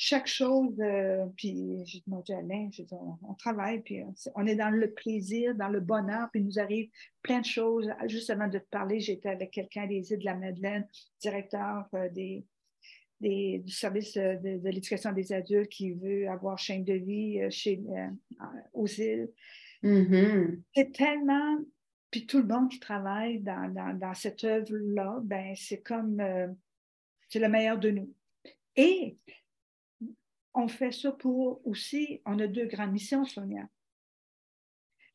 chaque chose, euh, puis j'ai demandé à Alain, on, travaille, puis on est dans le plaisir, dans le bonheur, puis il nous arrive plein de choses. Juste avant de te parler, j'étais avec quelqu'un des îles de la Madeleine, directeur euh, des, du service de, l'éducation des adultes qui veut avoir chaîne de vie euh, chez, aux îles. Mm-hmm. C'est tellement, puis tout le monde qui travaille dans, dans, cette œuvre-là, ben c'est comme, c'est le meilleur de nous. Et on fait ça pour aussi, on a deux grandes missions, Sonia.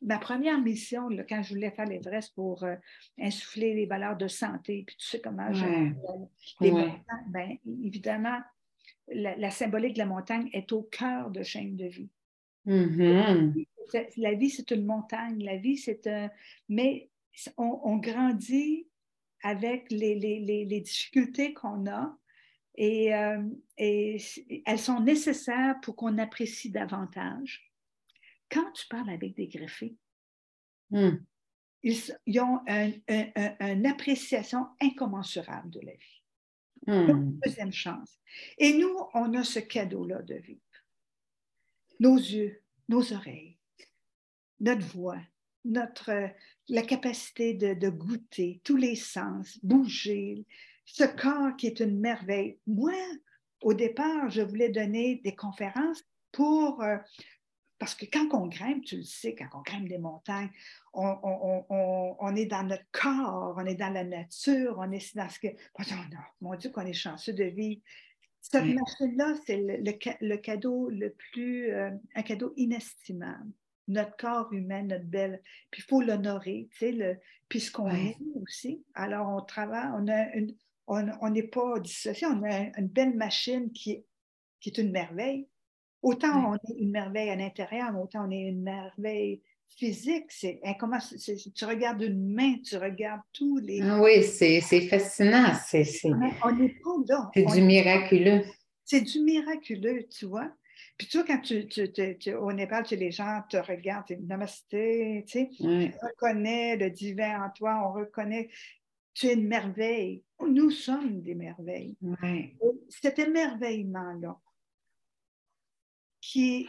Ma première mission, quand je voulais faire l'Everest pour euh, insuffler les valeurs de santé, puis tu sais comment les montagnes, ben, évidemment, la, symbolique de la montagne est au cœur de chaîne de vie. Mm-hmm. La vie, c'est une montagne. La vie, c'est un. Mais on, grandit avec les, les difficultés qu'on a, euh, et, elles sont nécessaires pour qu'on apprécie davantage. Quand tu parles avec des greffés, hmm. ils, ont une appréciation incommensurable de la vie. Hmm. deuxième chance. Et nous, on a ce cadeau-là de vivre. Nos yeux, nos oreilles, notre voix, notre, la capacité de, de goûter, tous les sens, bouger, ce corps qui est une merveille. Moi, au départ, je voulais donner des conférences pour... Euh, parce que quand on grimpe, tu le sais, quand on grimpe des montagnes, on, est dans notre corps, on est dans la nature, on est dans ce que... Oh non, mon Dieu, qu'on est chanceux de vivre. Cette machine-là, c'est le, cadeau le plus... Euh, un cadeau inestimable notre corps humain, notre belle. Puis il faut l'honorer, tu sais, le, puisqu'on est aussi. Alors, on travaille, on a une, on n'est pas dissocié, on a une belle machine qui, qui est une merveille. Autant on est une merveille à l'intérieur, mais autant on est une merveille physique. C'est, comment, tu regardes une main, tu regardes tous les. Ah oui, c'est, fascinant. C'est, on n'est pas là. C'est du miraculeux. C'est du miraculeux, tu vois. Puis tu vois, quand tu, tu, au Népal, les gens te regardent, namasté, tu sais, on reconnaît le divin en toi, on reconnaît tu es une merveille. Nous sommes des merveilles. Cet émerveillement-là, qui,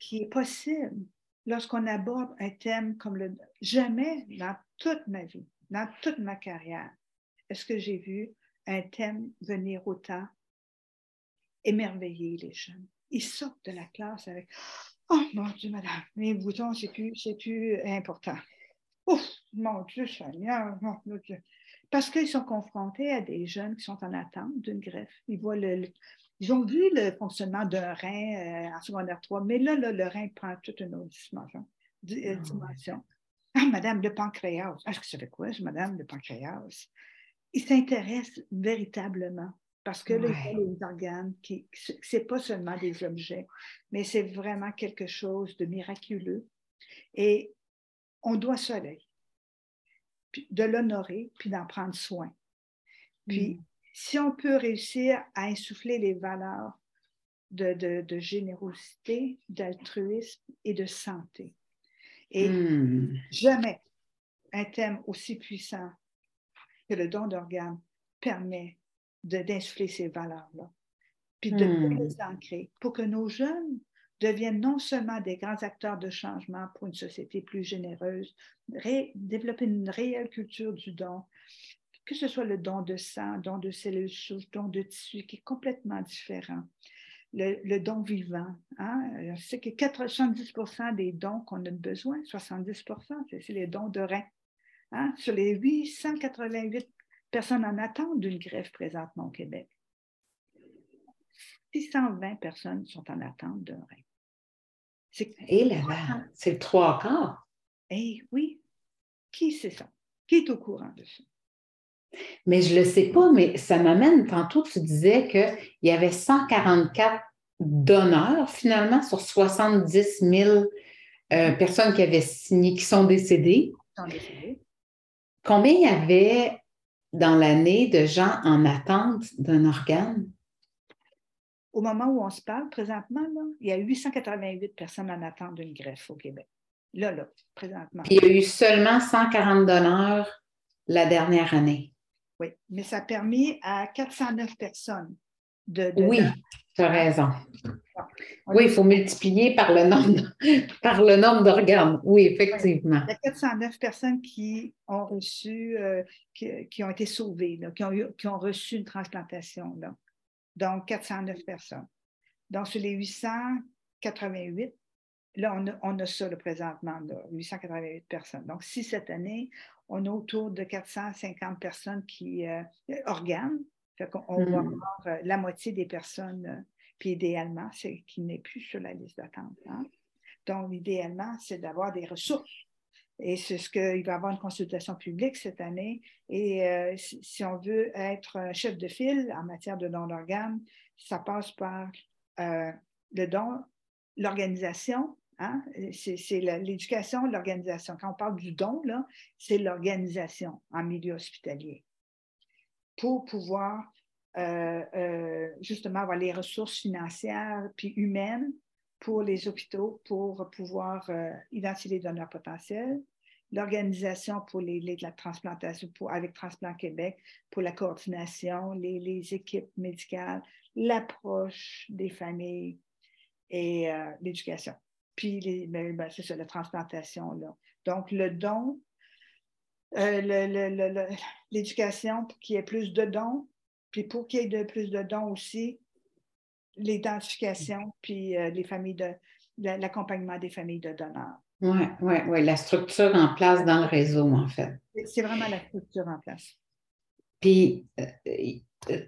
qui, est possible lorsqu'on aborde un thème comme le... Jamais dans toute ma vie, dans toute ma carrière, est-ce que j'ai vu un thème venir autant émerveiller les jeunes. Ils sortent de la classe avec Oh mon Dieu, madame, mes boutons, c'est plus, plus important. Ouf, mon Dieu, Seigneur, mon Dieu parce qu'ils sont confrontés à des jeunes qui sont en attente d'une greffe. Ils, voient le, ils ont vu le fonctionnement d'un rein euh, en secondaire 3, mais là, le rein prend toute une autre dimension. Euh, ah dimension. Ah, madame, le pancréas. Ah, je savais quoi, madame, le pancréas? Ils s'intéressent véritablement Parce que les organes, ce n'est pas seulement des objets, mais c'est vraiment quelque chose de miraculeux. Et on doit se de l'honorer, puis d'en prendre soin. Puis, mm. si on peut réussir à insuffler les valeurs de, générosité, d'altruisme et de santé, et mm. jamais un thème aussi puissant que le don d'organes permet d'insuffler ces valeurs-là, puis de hmm. les ancrer pour que nos jeunes deviennent non seulement des grands acteurs de changement pour une société plus généreuse, développer une réelle culture du don, que ce soit le don de sang, don de cellules souches, don de tissu, qui est complètement différent. Le, don vivant. Hein? C'est que 70 des dons qu'on a besoin, 70% c'est les dons de reins. Hein? Sur les 888 personnes en attente d'une greffe présentement au Québec. 620 personnes sont en attente d'un rein. Et là, c'est le trois quarts. Eh oui. Qui sait ça? Qui est au courant de ça? Mais je ne le sais pas, mais ça m'amène, tantôt tu disais qu'il y avait 144 donneurs finalement sur 70 000 euh, personnes qui avaient signé, qui sont décédées. Sont décédées. Combien il y avait dans l'année de gens en attente d'un organe? Au moment où on se parle, présentement, il y a 888 personnes en attente d'une greffe au Québec. Là, là, présentement. il y a eu seulement 140 donneurs la dernière année. Oui, mais ça a permis à 409 personnes de. oui, tu as raison. Oui, il faut multiplier par le nombre, par le nombre d'organes. Oui, effectivement. Il y a 409 personnes qui ont reçu, euh, qui, ont été sauvées, qui, ont qui, ont reçu une transplantation. Là. Donc, 409 personnes. Donc, sur les 888, là, on a, on a ça le présentement, 888 personnes. Donc, si cette année, on a autour de 450 personnes qui euh, organes, on va hmm. avoir euh, la moitié des personnes puis idéalement, c'est qu'il n'est plus sur la liste d'attente. Hein. Donc, idéalement, c'est d'avoir des ressources. Et c'est ce qu'il va y avoir une consultation publique cette année. Et euh, si, on veut être un chef de file en matière de don d'organes, ça passe par euh, le don, l'organisation. Hein. C'est l'éducation, l'organisation. Quand on parle du don, c'est l'organisation en milieu hospitalier pour pouvoir euh, euh, justement avoir les ressources financières puis humaines pour les hôpitaux pour pouvoir euh, identifier les donneurs potentiels, l'organisation pour les, la transplantation pour, avec Transplant Québec, pour la coordination, les, équipes médicales, l'approche des familles et l'éducation. Puis, les, ben, ben, c'est ça, la transplantation. Là. Donc, le don, l'éducation, pour qu'il y ait plus de dons, puis pour qu'il y ait de plus de dons aussi, l'identification, puis euh, les familles de l'accompagnement des familles de donneurs. Oui, oui, oui, la structure en place dans le réseau, en fait. C'est vraiment la structure en place. Puis, euh, euh,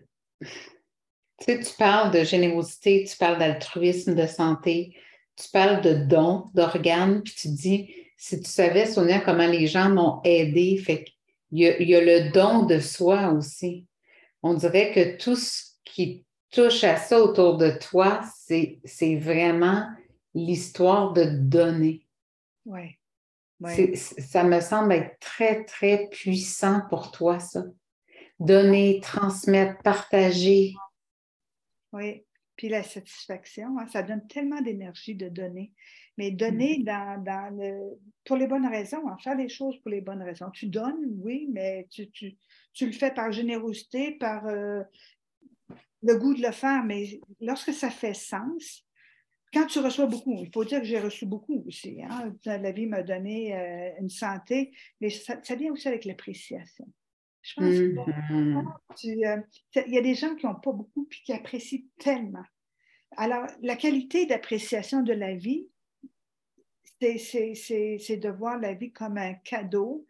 tu parles de générosité, tu parles d'altruisme, de santé, tu parles de dons, d'organes, puis tu dis, si tu savais, Sonia, comment les gens m'ont aidé, fait qu'il y, y, a le don de soi aussi on dirait que tout ce qui touche à ça autour de toi, c'est vraiment l'histoire de donner. Oui. Ça me semble être très, très puissant pour toi, ça. Donner, transmettre, partager. Oui. Puis la satisfaction, hein, ça donne tellement d'énergie de donner. Mais donner dans, le, pour les bonnes raisons, hein, faire les choses pour les bonnes raisons. Tu donnes, oui, mais tu, tu le fais par générosité, par euh, le goût de le faire, mais lorsque ça fait sens, quand tu reçois beaucoup, il faut dire que j'ai reçu beaucoup aussi. Hein, la vie m'a donné euh, une santé, mais ça, vient aussi avec l'appréciation. Je pense qu'il mm-hmm. euh, y a des gens qui n'ont pas beaucoup puis qui apprécient tellement. Alors, la qualité d'appréciation de la vie, c'est de voir la vie comme un cadeau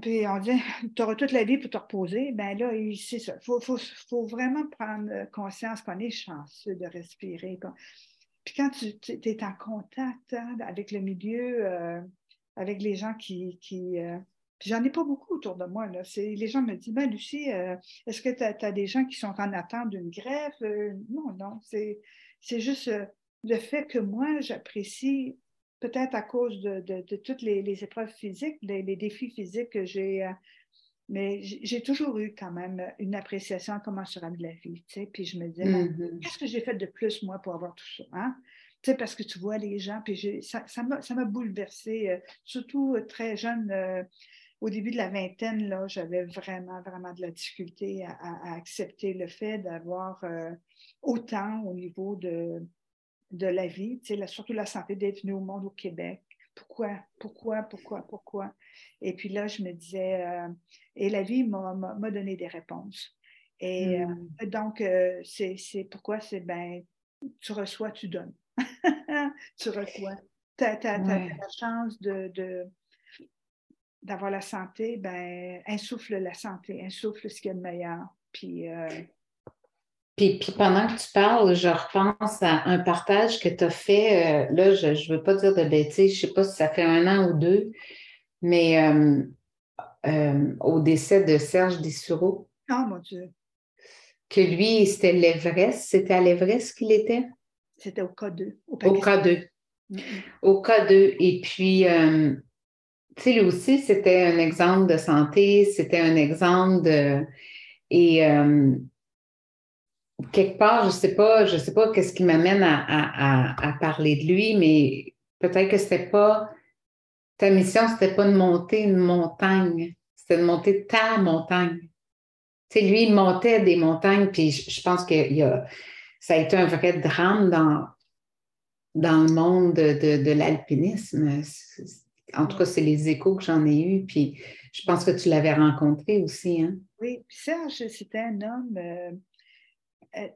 puis on dit, tu auras toute la vie pour te reposer. Ben là, c'est ça. Il faut, vraiment prendre conscience qu'on est chanceux de respirer. Puis quand tu es en contact hein, avec le milieu, euh, avec les gens qui, qui, euh, j'en ai pas beaucoup autour de moi. Là. Les gens me disent ben, Lucie, euh, est-ce que tu as, des gens qui sont en attente d'une euh, Non, non. C'est juste euh, le fait que moi, j'apprécie, peut-être à cause de, de, toutes les, épreuves physiques, les, défis physiques que j'ai. mais j'ai toujours eu quand même une appréciation incommensurable de la vie. Tu sais? Puis je me disais, mm-hmm. qu'est-ce que j'ai fait de plus, moi, pour avoir tout ça? Hein? Tu sais, parce que tu vois les gens, puis ça m'a ça bouleversé, surtout très jeune au début de la vingtaine, là, j'avais vraiment, vraiment de la difficulté à, accepter le fait d'avoir euh, autant au niveau de, de la vie, tu sais, surtout la santé d'être venu au monde au Québec. Pourquoi, pourquoi, pourquoi, pourquoi? Et puis là, je me disais, euh, et la vie m'a donné des réponses. Et euh, hmm. donc, c'est pourquoi c'est, ben, tu reçois, tu donnes. tu reçois. Tu as, la chance de d'avoir la santé, ben, insouffle la santé, insouffle ce qu'il y a de meilleur. Puis, euh, puis, puis, pendant que tu parles, je repense à un partage que tu as fait. Euh, là, je ne veux pas dire de bêtises, je ne sais pas si ça fait un an ou deux, mais euh, au décès de Serge Dessureau. Oh mon Dieu. Que lui, c'était l'Everest. C'était à l'Everest qu'il était? C'était au K2. Au, K2. Au K2. Et puis, tu sais, lui aussi, c'était un exemple de santé, c'était un exemple de. Et euh, quelque part, je ne sais pas, je sais pas qu'est-ce qui m'amène à, parler de lui, mais peut-être que c'était pas. Ta mission, c'était pas de monter une montagne, c'était de monter ta montagne. Tu sais, lui, il montait des montagnes, puis je, pense que ça a été un vrai drame dans, dans le monde de, de l'alpinisme en tout cas, c'est les échos que j'en ai eus. Puis je pense que tu l'avais rencontré aussi. Hein? Oui, Serge, c'était un homme euh,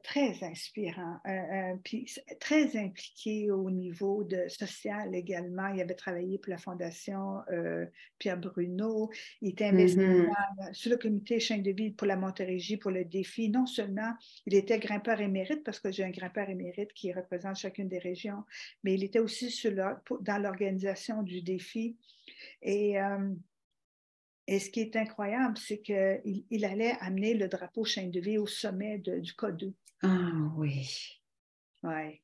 très inspirant, euh, puis très impliqué au niveau de social également. Il avait travaillé pour la Fondation Pierre Bruno. Il était investi mm-hmm. sur le comité chaîne de vie pour la Montérégie, pour le défi. Non seulement il était grimpeur émérite, parce que j'ai un grimpeur émérite qui représente chacune des régions, mais il était aussi sur dans l'organisation du défi. Et et ce qui est incroyable, c'est qu'il il allait amener le drapeau chaîne de vie au sommet du K2. Ah oui. Oui.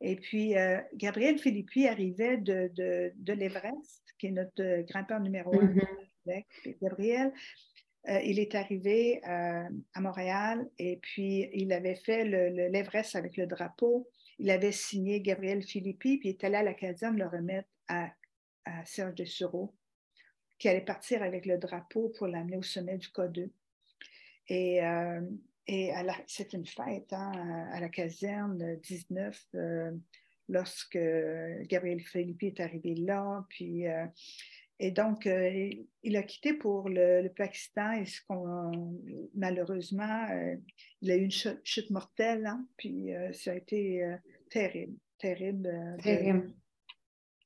Et puis, euh, Gabriel Philippi arrivait de, de, l'Everest, qui est notre grimpeur numéro un. Mm-hmm. Gabriel, euh, il est arrivé euh, à Montréal et puis il avait fait l'Everest avec le drapeau. Il avait signé Gabriel Philippi, puis il est allé à la caserne le remettre à, à Serge de Sureau qui allait partir avec le drapeau pour l'amener au sommet du K2. Et, euh, et c'est une fête hein, à la caserne 19 euh, lorsque Gabriel Philippi est arrivé là. Puis, euh, et donc, il a quitté pour le, Pakistan et ce malheureusement, il a eu une chute, mortelle. Hein, puis ça a été terrible, terrible. terrible.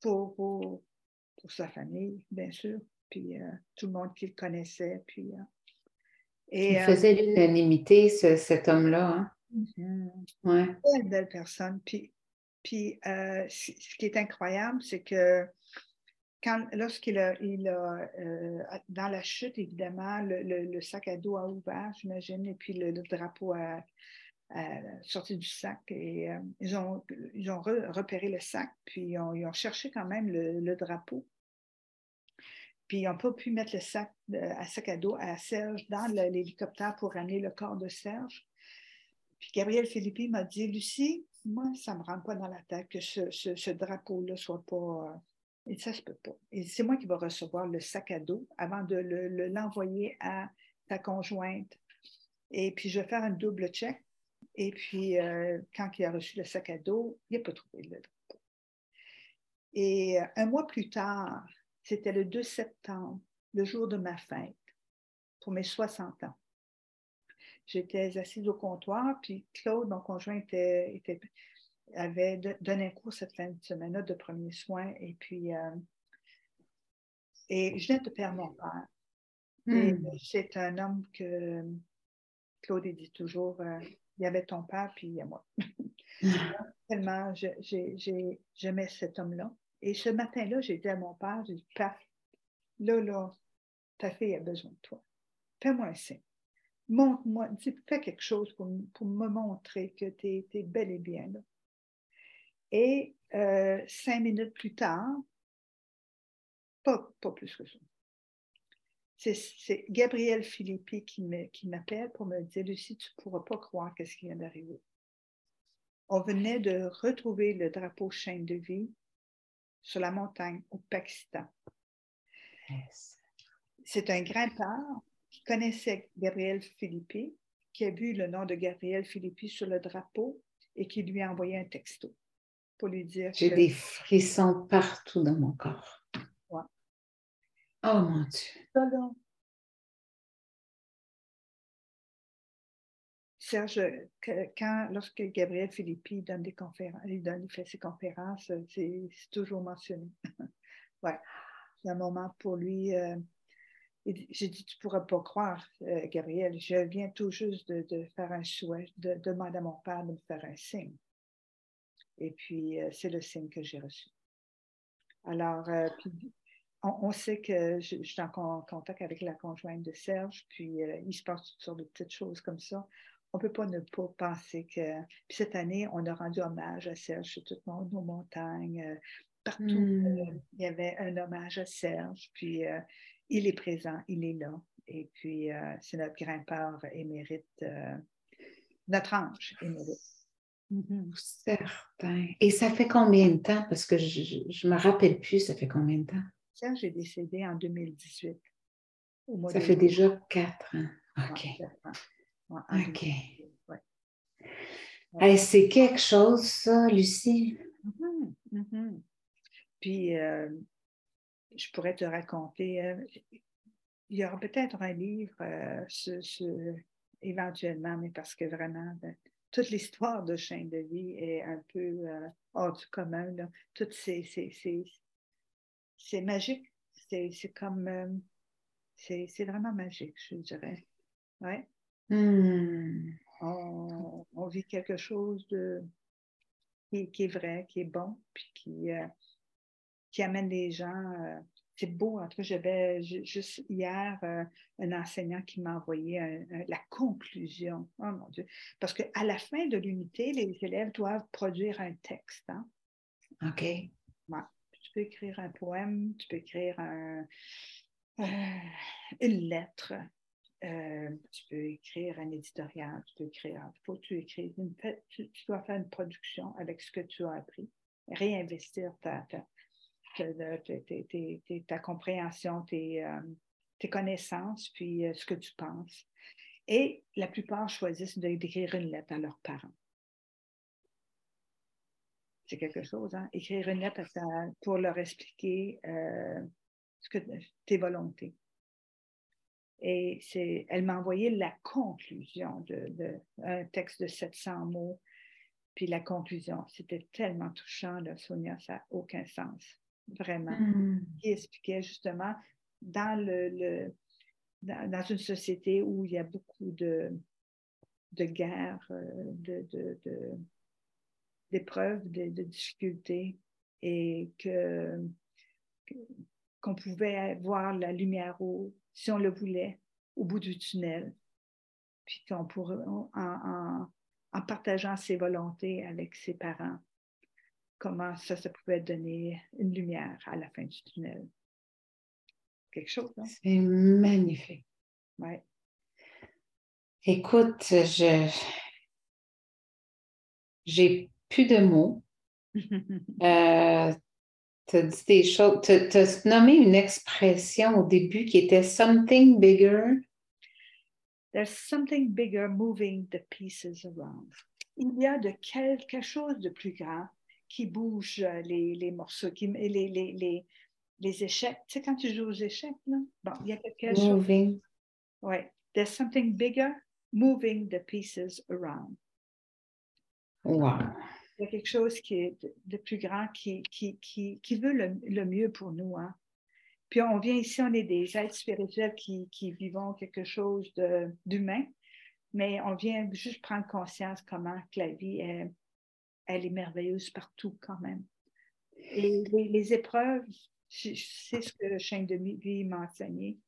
pour, pour, sa famille, bien sûr puis euh, tout le monde qui le connaissait. Puis, euh, et, Il euh, faisait l'unanimité, cet homme-là. Hein? Mm-hmm. Une belle personne. Puis, puis ce qui est incroyable, c'est que quand, lorsqu'il a, il a dans la chute, évidemment, le, sac à dos a ouvert, j'imagine, et puis le, drapeau a, sorti du sac. Et ils ont, ils ont repéré le sac, puis ils ont, cherché quand même le drapeau. Puis ils n'ont pas pu mettre le sac à sac à dos à Serge dans l'hélicoptère pour ramener le corps de Serge. Puis Gabriel Philippi m'a dit Lucie, moi, ça ne me rentre pas dans la tête que ce, drapeau-là ne soit pas. Et ça ne se peut pas. C'est moi qui vais recevoir le sac à dos avant de l'envoyer à ta conjointe. Et puis, je vais faire un double check. Et puis, euh, quand il a reçu le sac à dos, il n'a pas trouvé le drapeau. Et euh, un mois plus tard, c'était le 2 septembre, le jour de ma fête, pour mes 60 ans. J'étais assise au comptoir, puis Claude, mon conjoint, avait donné un cours cette fin de semaine-là de premiers soins, et puis euh, et je viens de perdre mon père. Hmm. C'est un homme que Claude dit toujours, euh, il y avait ton père, puis il y a moi. Tellement j'aimais cet homme-là. Et ce matin-là, j'ai dit à mon père, j'ai dit, paf, là, là, ta fille a besoin de toi. Fais-moi un signe. Montre-moi, fais quelque chose pour, me montrer que tu es, bel et bien là. Et euh, cinq minutes plus tard, pas, pas plus que ça. C'est Gabriel Philippi qui m'appelle pour me dire Lucie, tu ne pourras pas croire ce qui vient d'arriver. On venait de retrouver le drapeau chaîne de vie sur la montagne au Pakistan. C'est un grimpeur qui connaissait Gabriel Philippi, qui a vu le nom de Gabriel Philippi sur le drapeau et qui lui a envoyé un texto pour lui dire. J'ai des frissons partout dans mon corps. Oh mon Dieu. Serge, quand, lorsque Gabriel Philippi donne des conférences, il, donne, fait ses conférences, c'est toujours mentionné. ouais. C'est un moment pour lui. Euh, j'ai dit, tu ne pourras pas croire, euh, Gabriel, je viens tout juste de, faire un souhait, de, demander à mon père de me faire un signe. Et puis, euh, c'est le signe que j'ai reçu. Alors, on, sait que je, suis en contact avec la conjointe de Serge, puis il se passe toutes sortes de petites choses comme ça on ne peut pas ne pas penser que. Puis cette année, on a rendu hommage à Serge sur toutes nos montagnes. Euh, partout, euh, hmm. il y avait un hommage à Serge. Puis euh, il est présent, il est là. Et puis, c'est notre grimpeur émérite, notre ange émérite. Mm-hmm. Certain. Et ça fait combien de temps? Parce que je ne me rappelle plus, ça fait combien de temps? Serge est décédé en 2018. ça fait déjà quatre ans. OK. OK. c'est quelque chose, ça, Lucie? Mm-hmm, mm-hmm. Puis, euh, je pourrais te raconter, euh, il y aura peut-être un livre euh, éventuellement, mais parce que vraiment, ben, toute l'histoire de Chaîne de vie est un peu hors du commun. Là. C'est, magique. C'est, comme, c'est, vraiment magique, je dirais. Ouais. Hmm. On, vit quelque chose de, qui, est vrai, qui est bon, puis qui, euh, qui amène les gens. Euh, c'est beau. En tout cas, j'avais juste hier euh, un enseignant qui m'a envoyé la conclusion. Oh mon Dieu. Parce qu'à la fin de l'unité, les élèves doivent produire un texte. Hein. OK. Tu peux écrire un poème, tu peux écrire une lettre, euh, tu peux écrire un éditorial, tu peux écrire, faut que tu écrives, tu, dois faire une production avec ce que tu as appris, réinvestir ta, ta, ta, compréhension, tes, euh, tes, connaissances, puis euh, ce que tu penses. Et la plupart choisissent d'écrire une lettre à leurs parents. C'est quelque chose, hein? Écrire une lettre pour leur expliquer ce que, tes volontés. Et c'est, elle m'a envoyé la conclusion de, un texte de 700 mots. Puis la conclusion, c'était tellement touchant, là, Sonia, ça n'a aucun sens, vraiment. Mm. Qui expliquait justement dans, le, dans, une société où il y a beaucoup de, de guerres, euh, de, d'épreuves, de, de, difficultés, et que, qu'on pouvait voir la lumière au, si on le voulait, au bout du tunnel. Puis qu'on pourrait, en, partageant ses volontés avec ses parents, comment ça, ça pouvait donner une lumière à la fin du tunnel. Quelque chose, non? C'est magnifique. Oui. Écoute, je j'ai plus de mots. euh, tu as dit des choses. Tu as nommé une expression au début qui était something bigger. There's something bigger moving the pieces around. Il y a de quelque chose de plus grand qui bouge les, les morceaux, qui, les, les, les, les, échecs. Tu sais, quand tu joues aux échecs, là? Bon, il y a quelque moving. chose. Oui. There's something bigger moving the pieces around. Wow il y a quelque chose qui est de, plus grand, qui, qui, qui, qui veut le, le, mieux pour nous. Hein. Puis on vient ici, on est des êtres spirituels qui, qui vivons quelque chose d'humain, mais on vient juste prendre conscience comment que la vie, est, elle est merveilleuse partout quand même. Et les, épreuves, c'est ce que chien de vie m'a enseigné,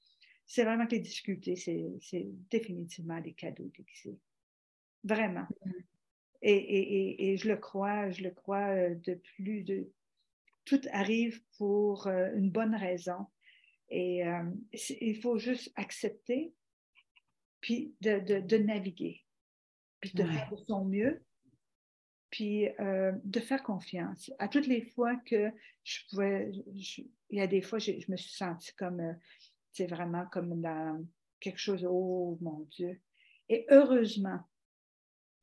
c'est vraiment que les difficultés, c'est définitivement des cadeaux d'exil. Vraiment. Mm. Et, je le crois, je le crois euh, de plus de. Tout arrive pour euh, une bonne raison. Et euh, il faut juste accepter, puis de, naviguer, puis de faire de son mieux, puis de faire confiance. À toutes les fois que je pouvais, il y a des fois, je, me suis sentie comme, c'est vraiment comme dans quelque chose, oh mon Dieu. Et heureusement,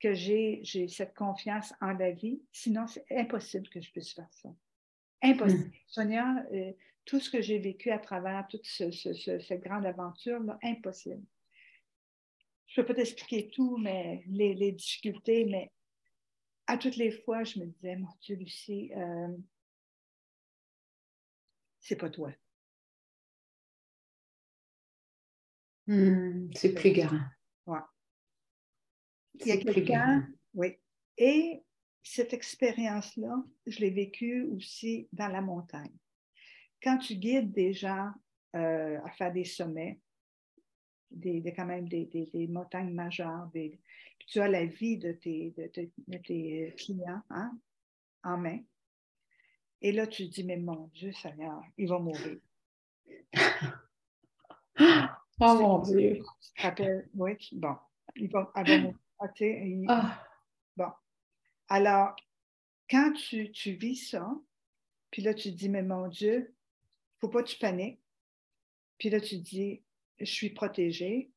que j'ai cette confiance en la vie. Sinon, c'est impossible que je puisse faire ça. Impossible. Hmm. Sonia, euh, tout ce que j'ai vécu à travers toute cette grande aventure, là, impossible. Je ne peux pas t'expliquer tout, mais les, difficultés, mais à toutes les fois, je me disais, mon Dieu, Lucie, euh, c'est pas toi. Hmm, c'est plus grand. Ouais. Il y a quelqu'un, oui. Et cette expérience-là, je l'ai vécue aussi dans la montagne. Quand tu guides des gens euh, à faire des sommets, des, quand même des, montagnes majeures, tu as la vie de tes, tes clients hein, en main. Et là, tu te dis, mais mon Dieu Seigneur, il va mourir. oh mon Dieu. Rappelles, oui, bon, il va, il va mourir. Ah. Bon. Alors, quand tu, tu, vis ça, puis là, tu te dis, mais mon Dieu, il ne faut pas que tu paniques. Puis là, tu te dis, je suis protégée,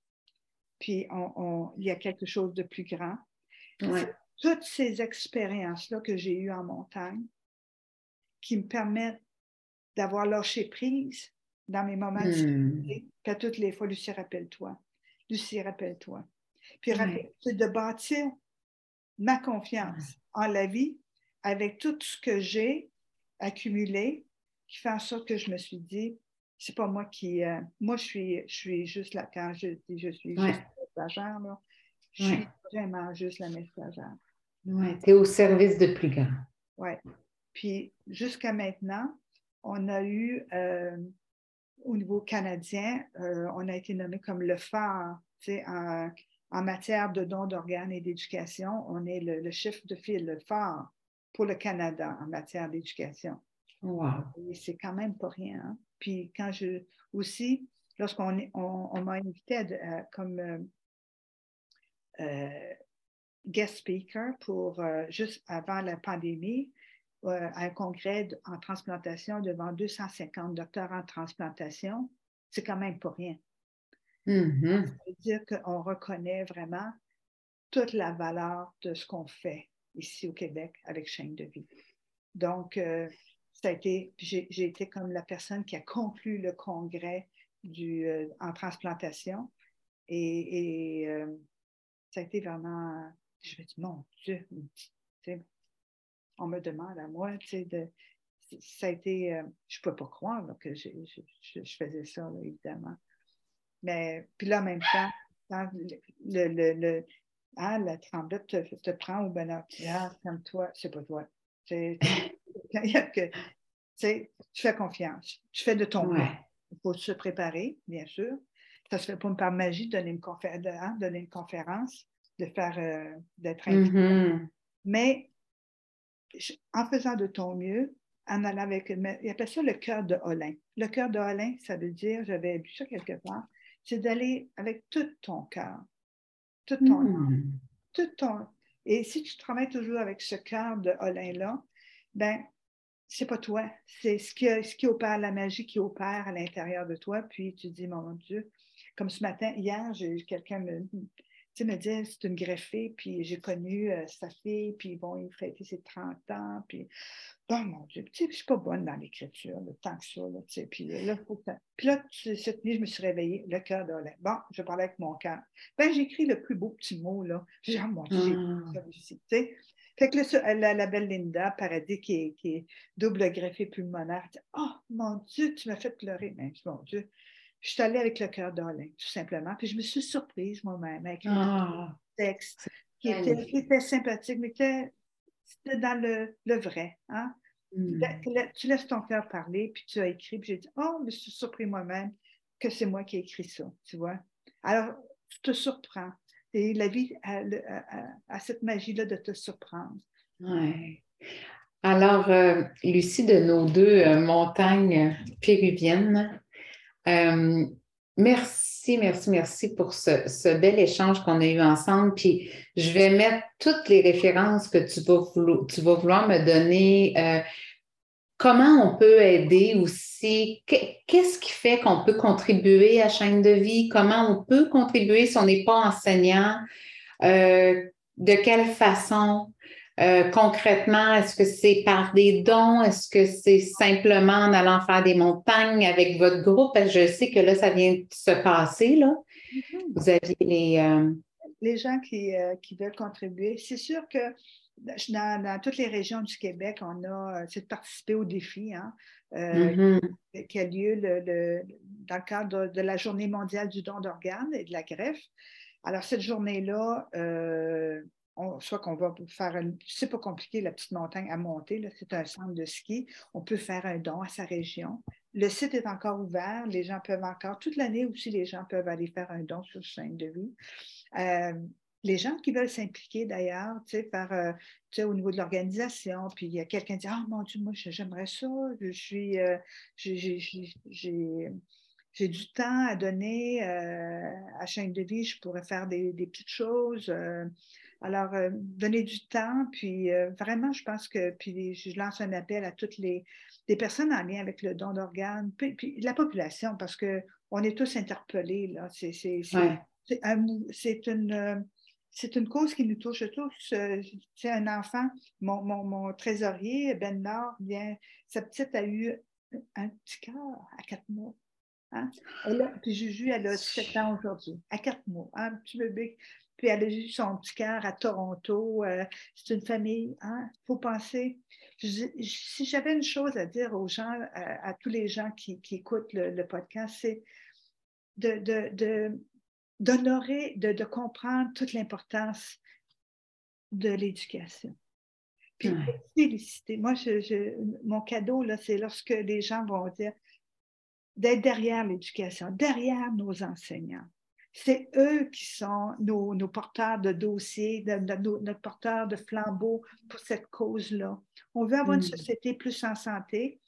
puis on, il y a quelque chose de plus grand. Toutes ces expériences-là que j'ai eues en montagne qui me permettent d'avoir lâché prise dans mes moments de hmm. difficulté. Puis à toutes les fois, Lucie, rappelle-toi. Lucie, rappelle-toi. Puis c'est de bâtir ma confiance en la vie avec tout ce que j'ai accumulé, qui fait en sorte que je me suis dit, c'est pas moi qui. Euh, moi, je suis, je suis juste là, quand je dis je suis juste la messagère, là, je suis vraiment juste la messagère. Oui, tu es au service de plus grand. Oui. Puis jusqu'à maintenant, on a eu, euh, au niveau canadien, euh, on a été nommé comme le phare, tu sais, en, en matière de dons d'organes et d'éducation, on est le, chiffre de file, le phare pour le Canada en matière d'éducation. Wow. C'est quand même pas rien. Hein. Puis quand je aussi, lorsqu'on on, m'a invité comme euh, euh, guest speaker pour euh, juste avant la pandémie à un congrès en transplantation devant 250 docteurs en transplantation, c'est quand même pas rien. Mm-hmm. Ça veut dire qu'on reconnaît vraiment toute la valeur de ce qu'on fait ici au Québec avec chaîne de vie. Donc, euh, ça a été, j'ai été comme la personne qui a conclu le congrès du, euh, en transplantation. Et, euh, ça a été vraiment, je me dis, mon Dieu, on me demande à moi, de, ça a été, je ne peux pas croire que je, faisais ça, évidemment. Mais puis là, en même temps, quand le, le, le ah, la tremblette te, te, prend au bonheur, ah, comme toi, c'est pas toi. tu fais confiance. Tu fais de ton mieux. Il faut se préparer, bien sûr. Ça se fait pas par magie de donner une, de, hein, donner une conférence, de faire euh, d'être mm Mais en faisant de ton mieux, en allant avec. Il appelle ça le cœur de Olin. Le cœur de Olin, ça veut dire, j'avais vu ça quelque part, c'est d'aller avec tout ton cœur, tout ton hmm. tout ton. Et si tu travailles toujours avec ce cœur de Olin-là, ben c'est pas toi, c'est ce qui, ce qui opère, la magie qui opère à l'intérieur de toi. Puis tu dis, mon Dieu, comme ce matin, hier, j'ai quelqu'un me, tu me disait, c'est une greffée, puis j'ai connu euh, sa fille, puis bon, il fêtait ses 30 ans, puis bon, mon Dieu, tu sais, je suis pas bonne dans l'écriture, tant que ça, là, tu sais, puis là, puis là, cette nuit, je me suis réveillée, le cœur de Bon, je parlais avec mon cœur. Ben, j'écris le plus beau petit mot, là. J'ai oh, mon Dieu, ah. tu sais. Fait que la, la, belle Linda Paradis, qui est, qui est double greffée pulmonaire, dit, oh, mon Dieu, tu m'as fait pleurer. Mais, mon Dieu, je suis allée avec le cœur d'Olin, tout simplement. Puis je me suis surprise moi-même avec un ah. texte qui était, sympathique, mais c'était dans le, vrai. Hein? Hmm. Tu laisses ton cœur parler, puis tu as écrit, puis j'ai dit, oh, je me suis surpris moi-même que c'est moi qui ai écrit ça, tu vois. Alors, tu te surprends. Et la vie a, cette magie-là de te surprendre. Oui. Alors, euh, Lucie, de nos deux euh, montagnes péruviennes, euh, merci, merci, merci pour ce, bel échange qu'on a eu ensemble. Puis, je vais mettre toutes les références que tu vas, vouloir me donner comment on peut aider aussi? Qu'est-ce qui fait qu'on peut contribuer à chaîne de vie? Comment on peut contribuer si on n'est pas enseignant? Euh, de quelle façon? Euh, concrètement, est-ce que c'est par des dons? Est-ce que c'est simplement en allant faire des montagnes avec votre groupe? je sais que là, ça vient de se passer. Là. Mm-hmm. Vous aviez les. Euh, les gens qui, qui veulent contribuer. C'est sûr que dans, toutes les régions du Québec, on a euh, c'est de participer au défi hein, euh, mm-hmm. qui a lieu dans le cadre de, la Journée mondiale du don d'organes et de la greffe. Alors, cette journée-là, euh, soit qu'on va faire. C'est pas compliqué, la petite montagne à monter, c'est un centre de ski. On peut faire un don à sa région. Le site est encore ouvert. Les gens peuvent encore, toute l'année aussi, les gens peuvent aller faire un don sur de vie les gens qui veulent s'impliquer d'ailleurs, tu sais, euh, au niveau de l'organisation, puis il y a quelqu'un qui dit Ah mon Dieu, moi j'aimerais ça, je suis, euh, j'ai du temps à donner euh, à chaîne de vie, je pourrais faire des, petites choses. Alors, donner du temps, puis vraiment, je pense que, puis je lance un appel à toutes les, personnes en lien avec le don d'organes, puis, la population, parce qu'on est tous interpellés, là. C'est une c'est une cause qui nous touche tous. Euh, c'est un enfant, mon, trésorier, Ben Nord, bien, sa petite a eu un petit cœur à quatre mois. Hein? puis Juju, elle a 7 ans aujourd'hui, à quatre mois, hein, un petit bébé. Puis elle a eu son petit cœur à Toronto. Euh, c'est une famille. Il hein? faut penser. si j'avais une chose à dire aux gens, à, tous les gens qui, écoutent le, podcast, c'est de, de d'honorer, de, comprendre toute l'importance de l'éducation. Puis féliciter. Moi, mon cadeau, là, c'est lorsque les gens vont dire d'être derrière l'éducation, derrière nos enseignants. C'est eux qui sont nos, porteurs de dossiers, nos, porteurs de flambeaux pour cette cause-là. On veut avoir une mm. société plus en santé,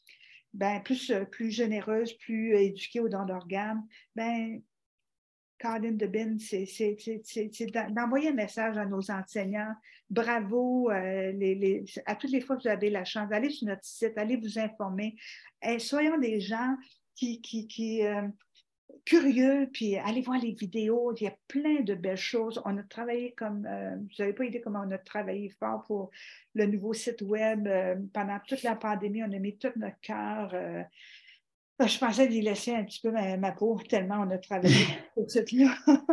ben, plus, plus généreuse, plus éduquée aux dons d'organes. Ben, Caroline Debin, c'est d'envoyer un message à nos enseignants. Bravo, euh, à toutes les fois que vous avez la chance d'aller sur notre site, allez vous informer. Et soyons des gens qui, qui, euh, curieux, puis allez voir les vidéos. Il y a plein de belles choses. On a travaillé comme, euh, vous n'avez pas idée comment on a travaillé fort pour le nouveau site web. pendant toute la pandémie, on a mis tout notre cœur ben, je pensais d'y laisser un petit peu ma, peau, tellement on a travaillé pour ce là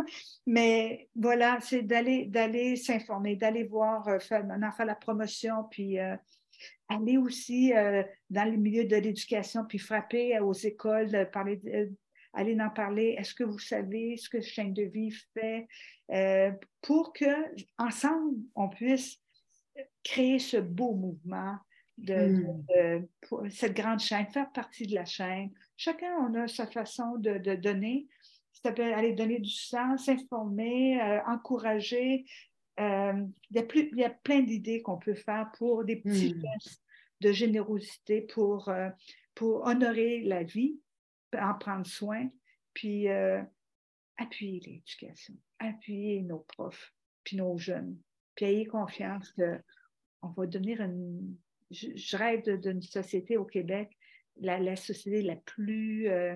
Mais voilà, c'est d'aller, d'aller s'informer, d'aller voir, euh, faire, faire la promotion, puis euh, aller aussi euh, dans les milieux de l'éducation, puis frapper aux écoles, parler, aller en parler. Est-ce que vous savez ce que Chaîne de vie fait pour que ensemble on puisse créer ce beau mouvement de, hmm. cette grande chaîne, faire partie de la chaîne. Chacun, on a sa façon de, donner. Ça peut aller donner du sens, s'informer, euh, encourager. Euh, il, y a plus, il, y a plein d'idées qu'on peut faire pour des petits hmm. gestes de générosité pour, euh, pour honorer la vie, en prendre soin, puis appuyer l'éducation, appuyer nos profs, puis nos jeunes, puis ayez confiance qu'on va devenir une, je, rêve d'une société au Québec, la, société la plus, euh,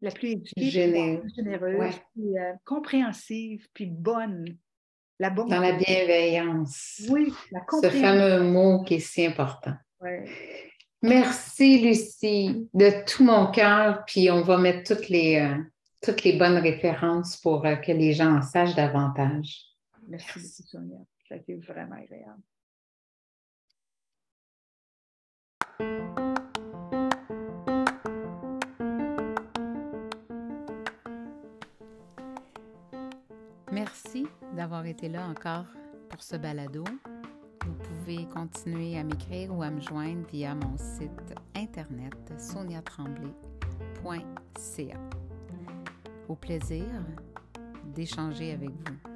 la plus éduquée, généreuse, euh, compréhensive, puis bonne. La bonne Dans la bienveillance. Oui, la Ce fameux mot qui est si important. Merci, Lucie, de tout mon cœur. Puis on va mettre toutes les, euh, toutes les bonnes références pour que les gens en sachent davantage. Merci, Merci. Sonia. Ça a été vraiment agréable. Merci d'avoir été là encore pour ce balado. Continuer à m'écrire ou à me joindre via mon site internet soniatremblay.ca. au plaisir d'échanger avec vous.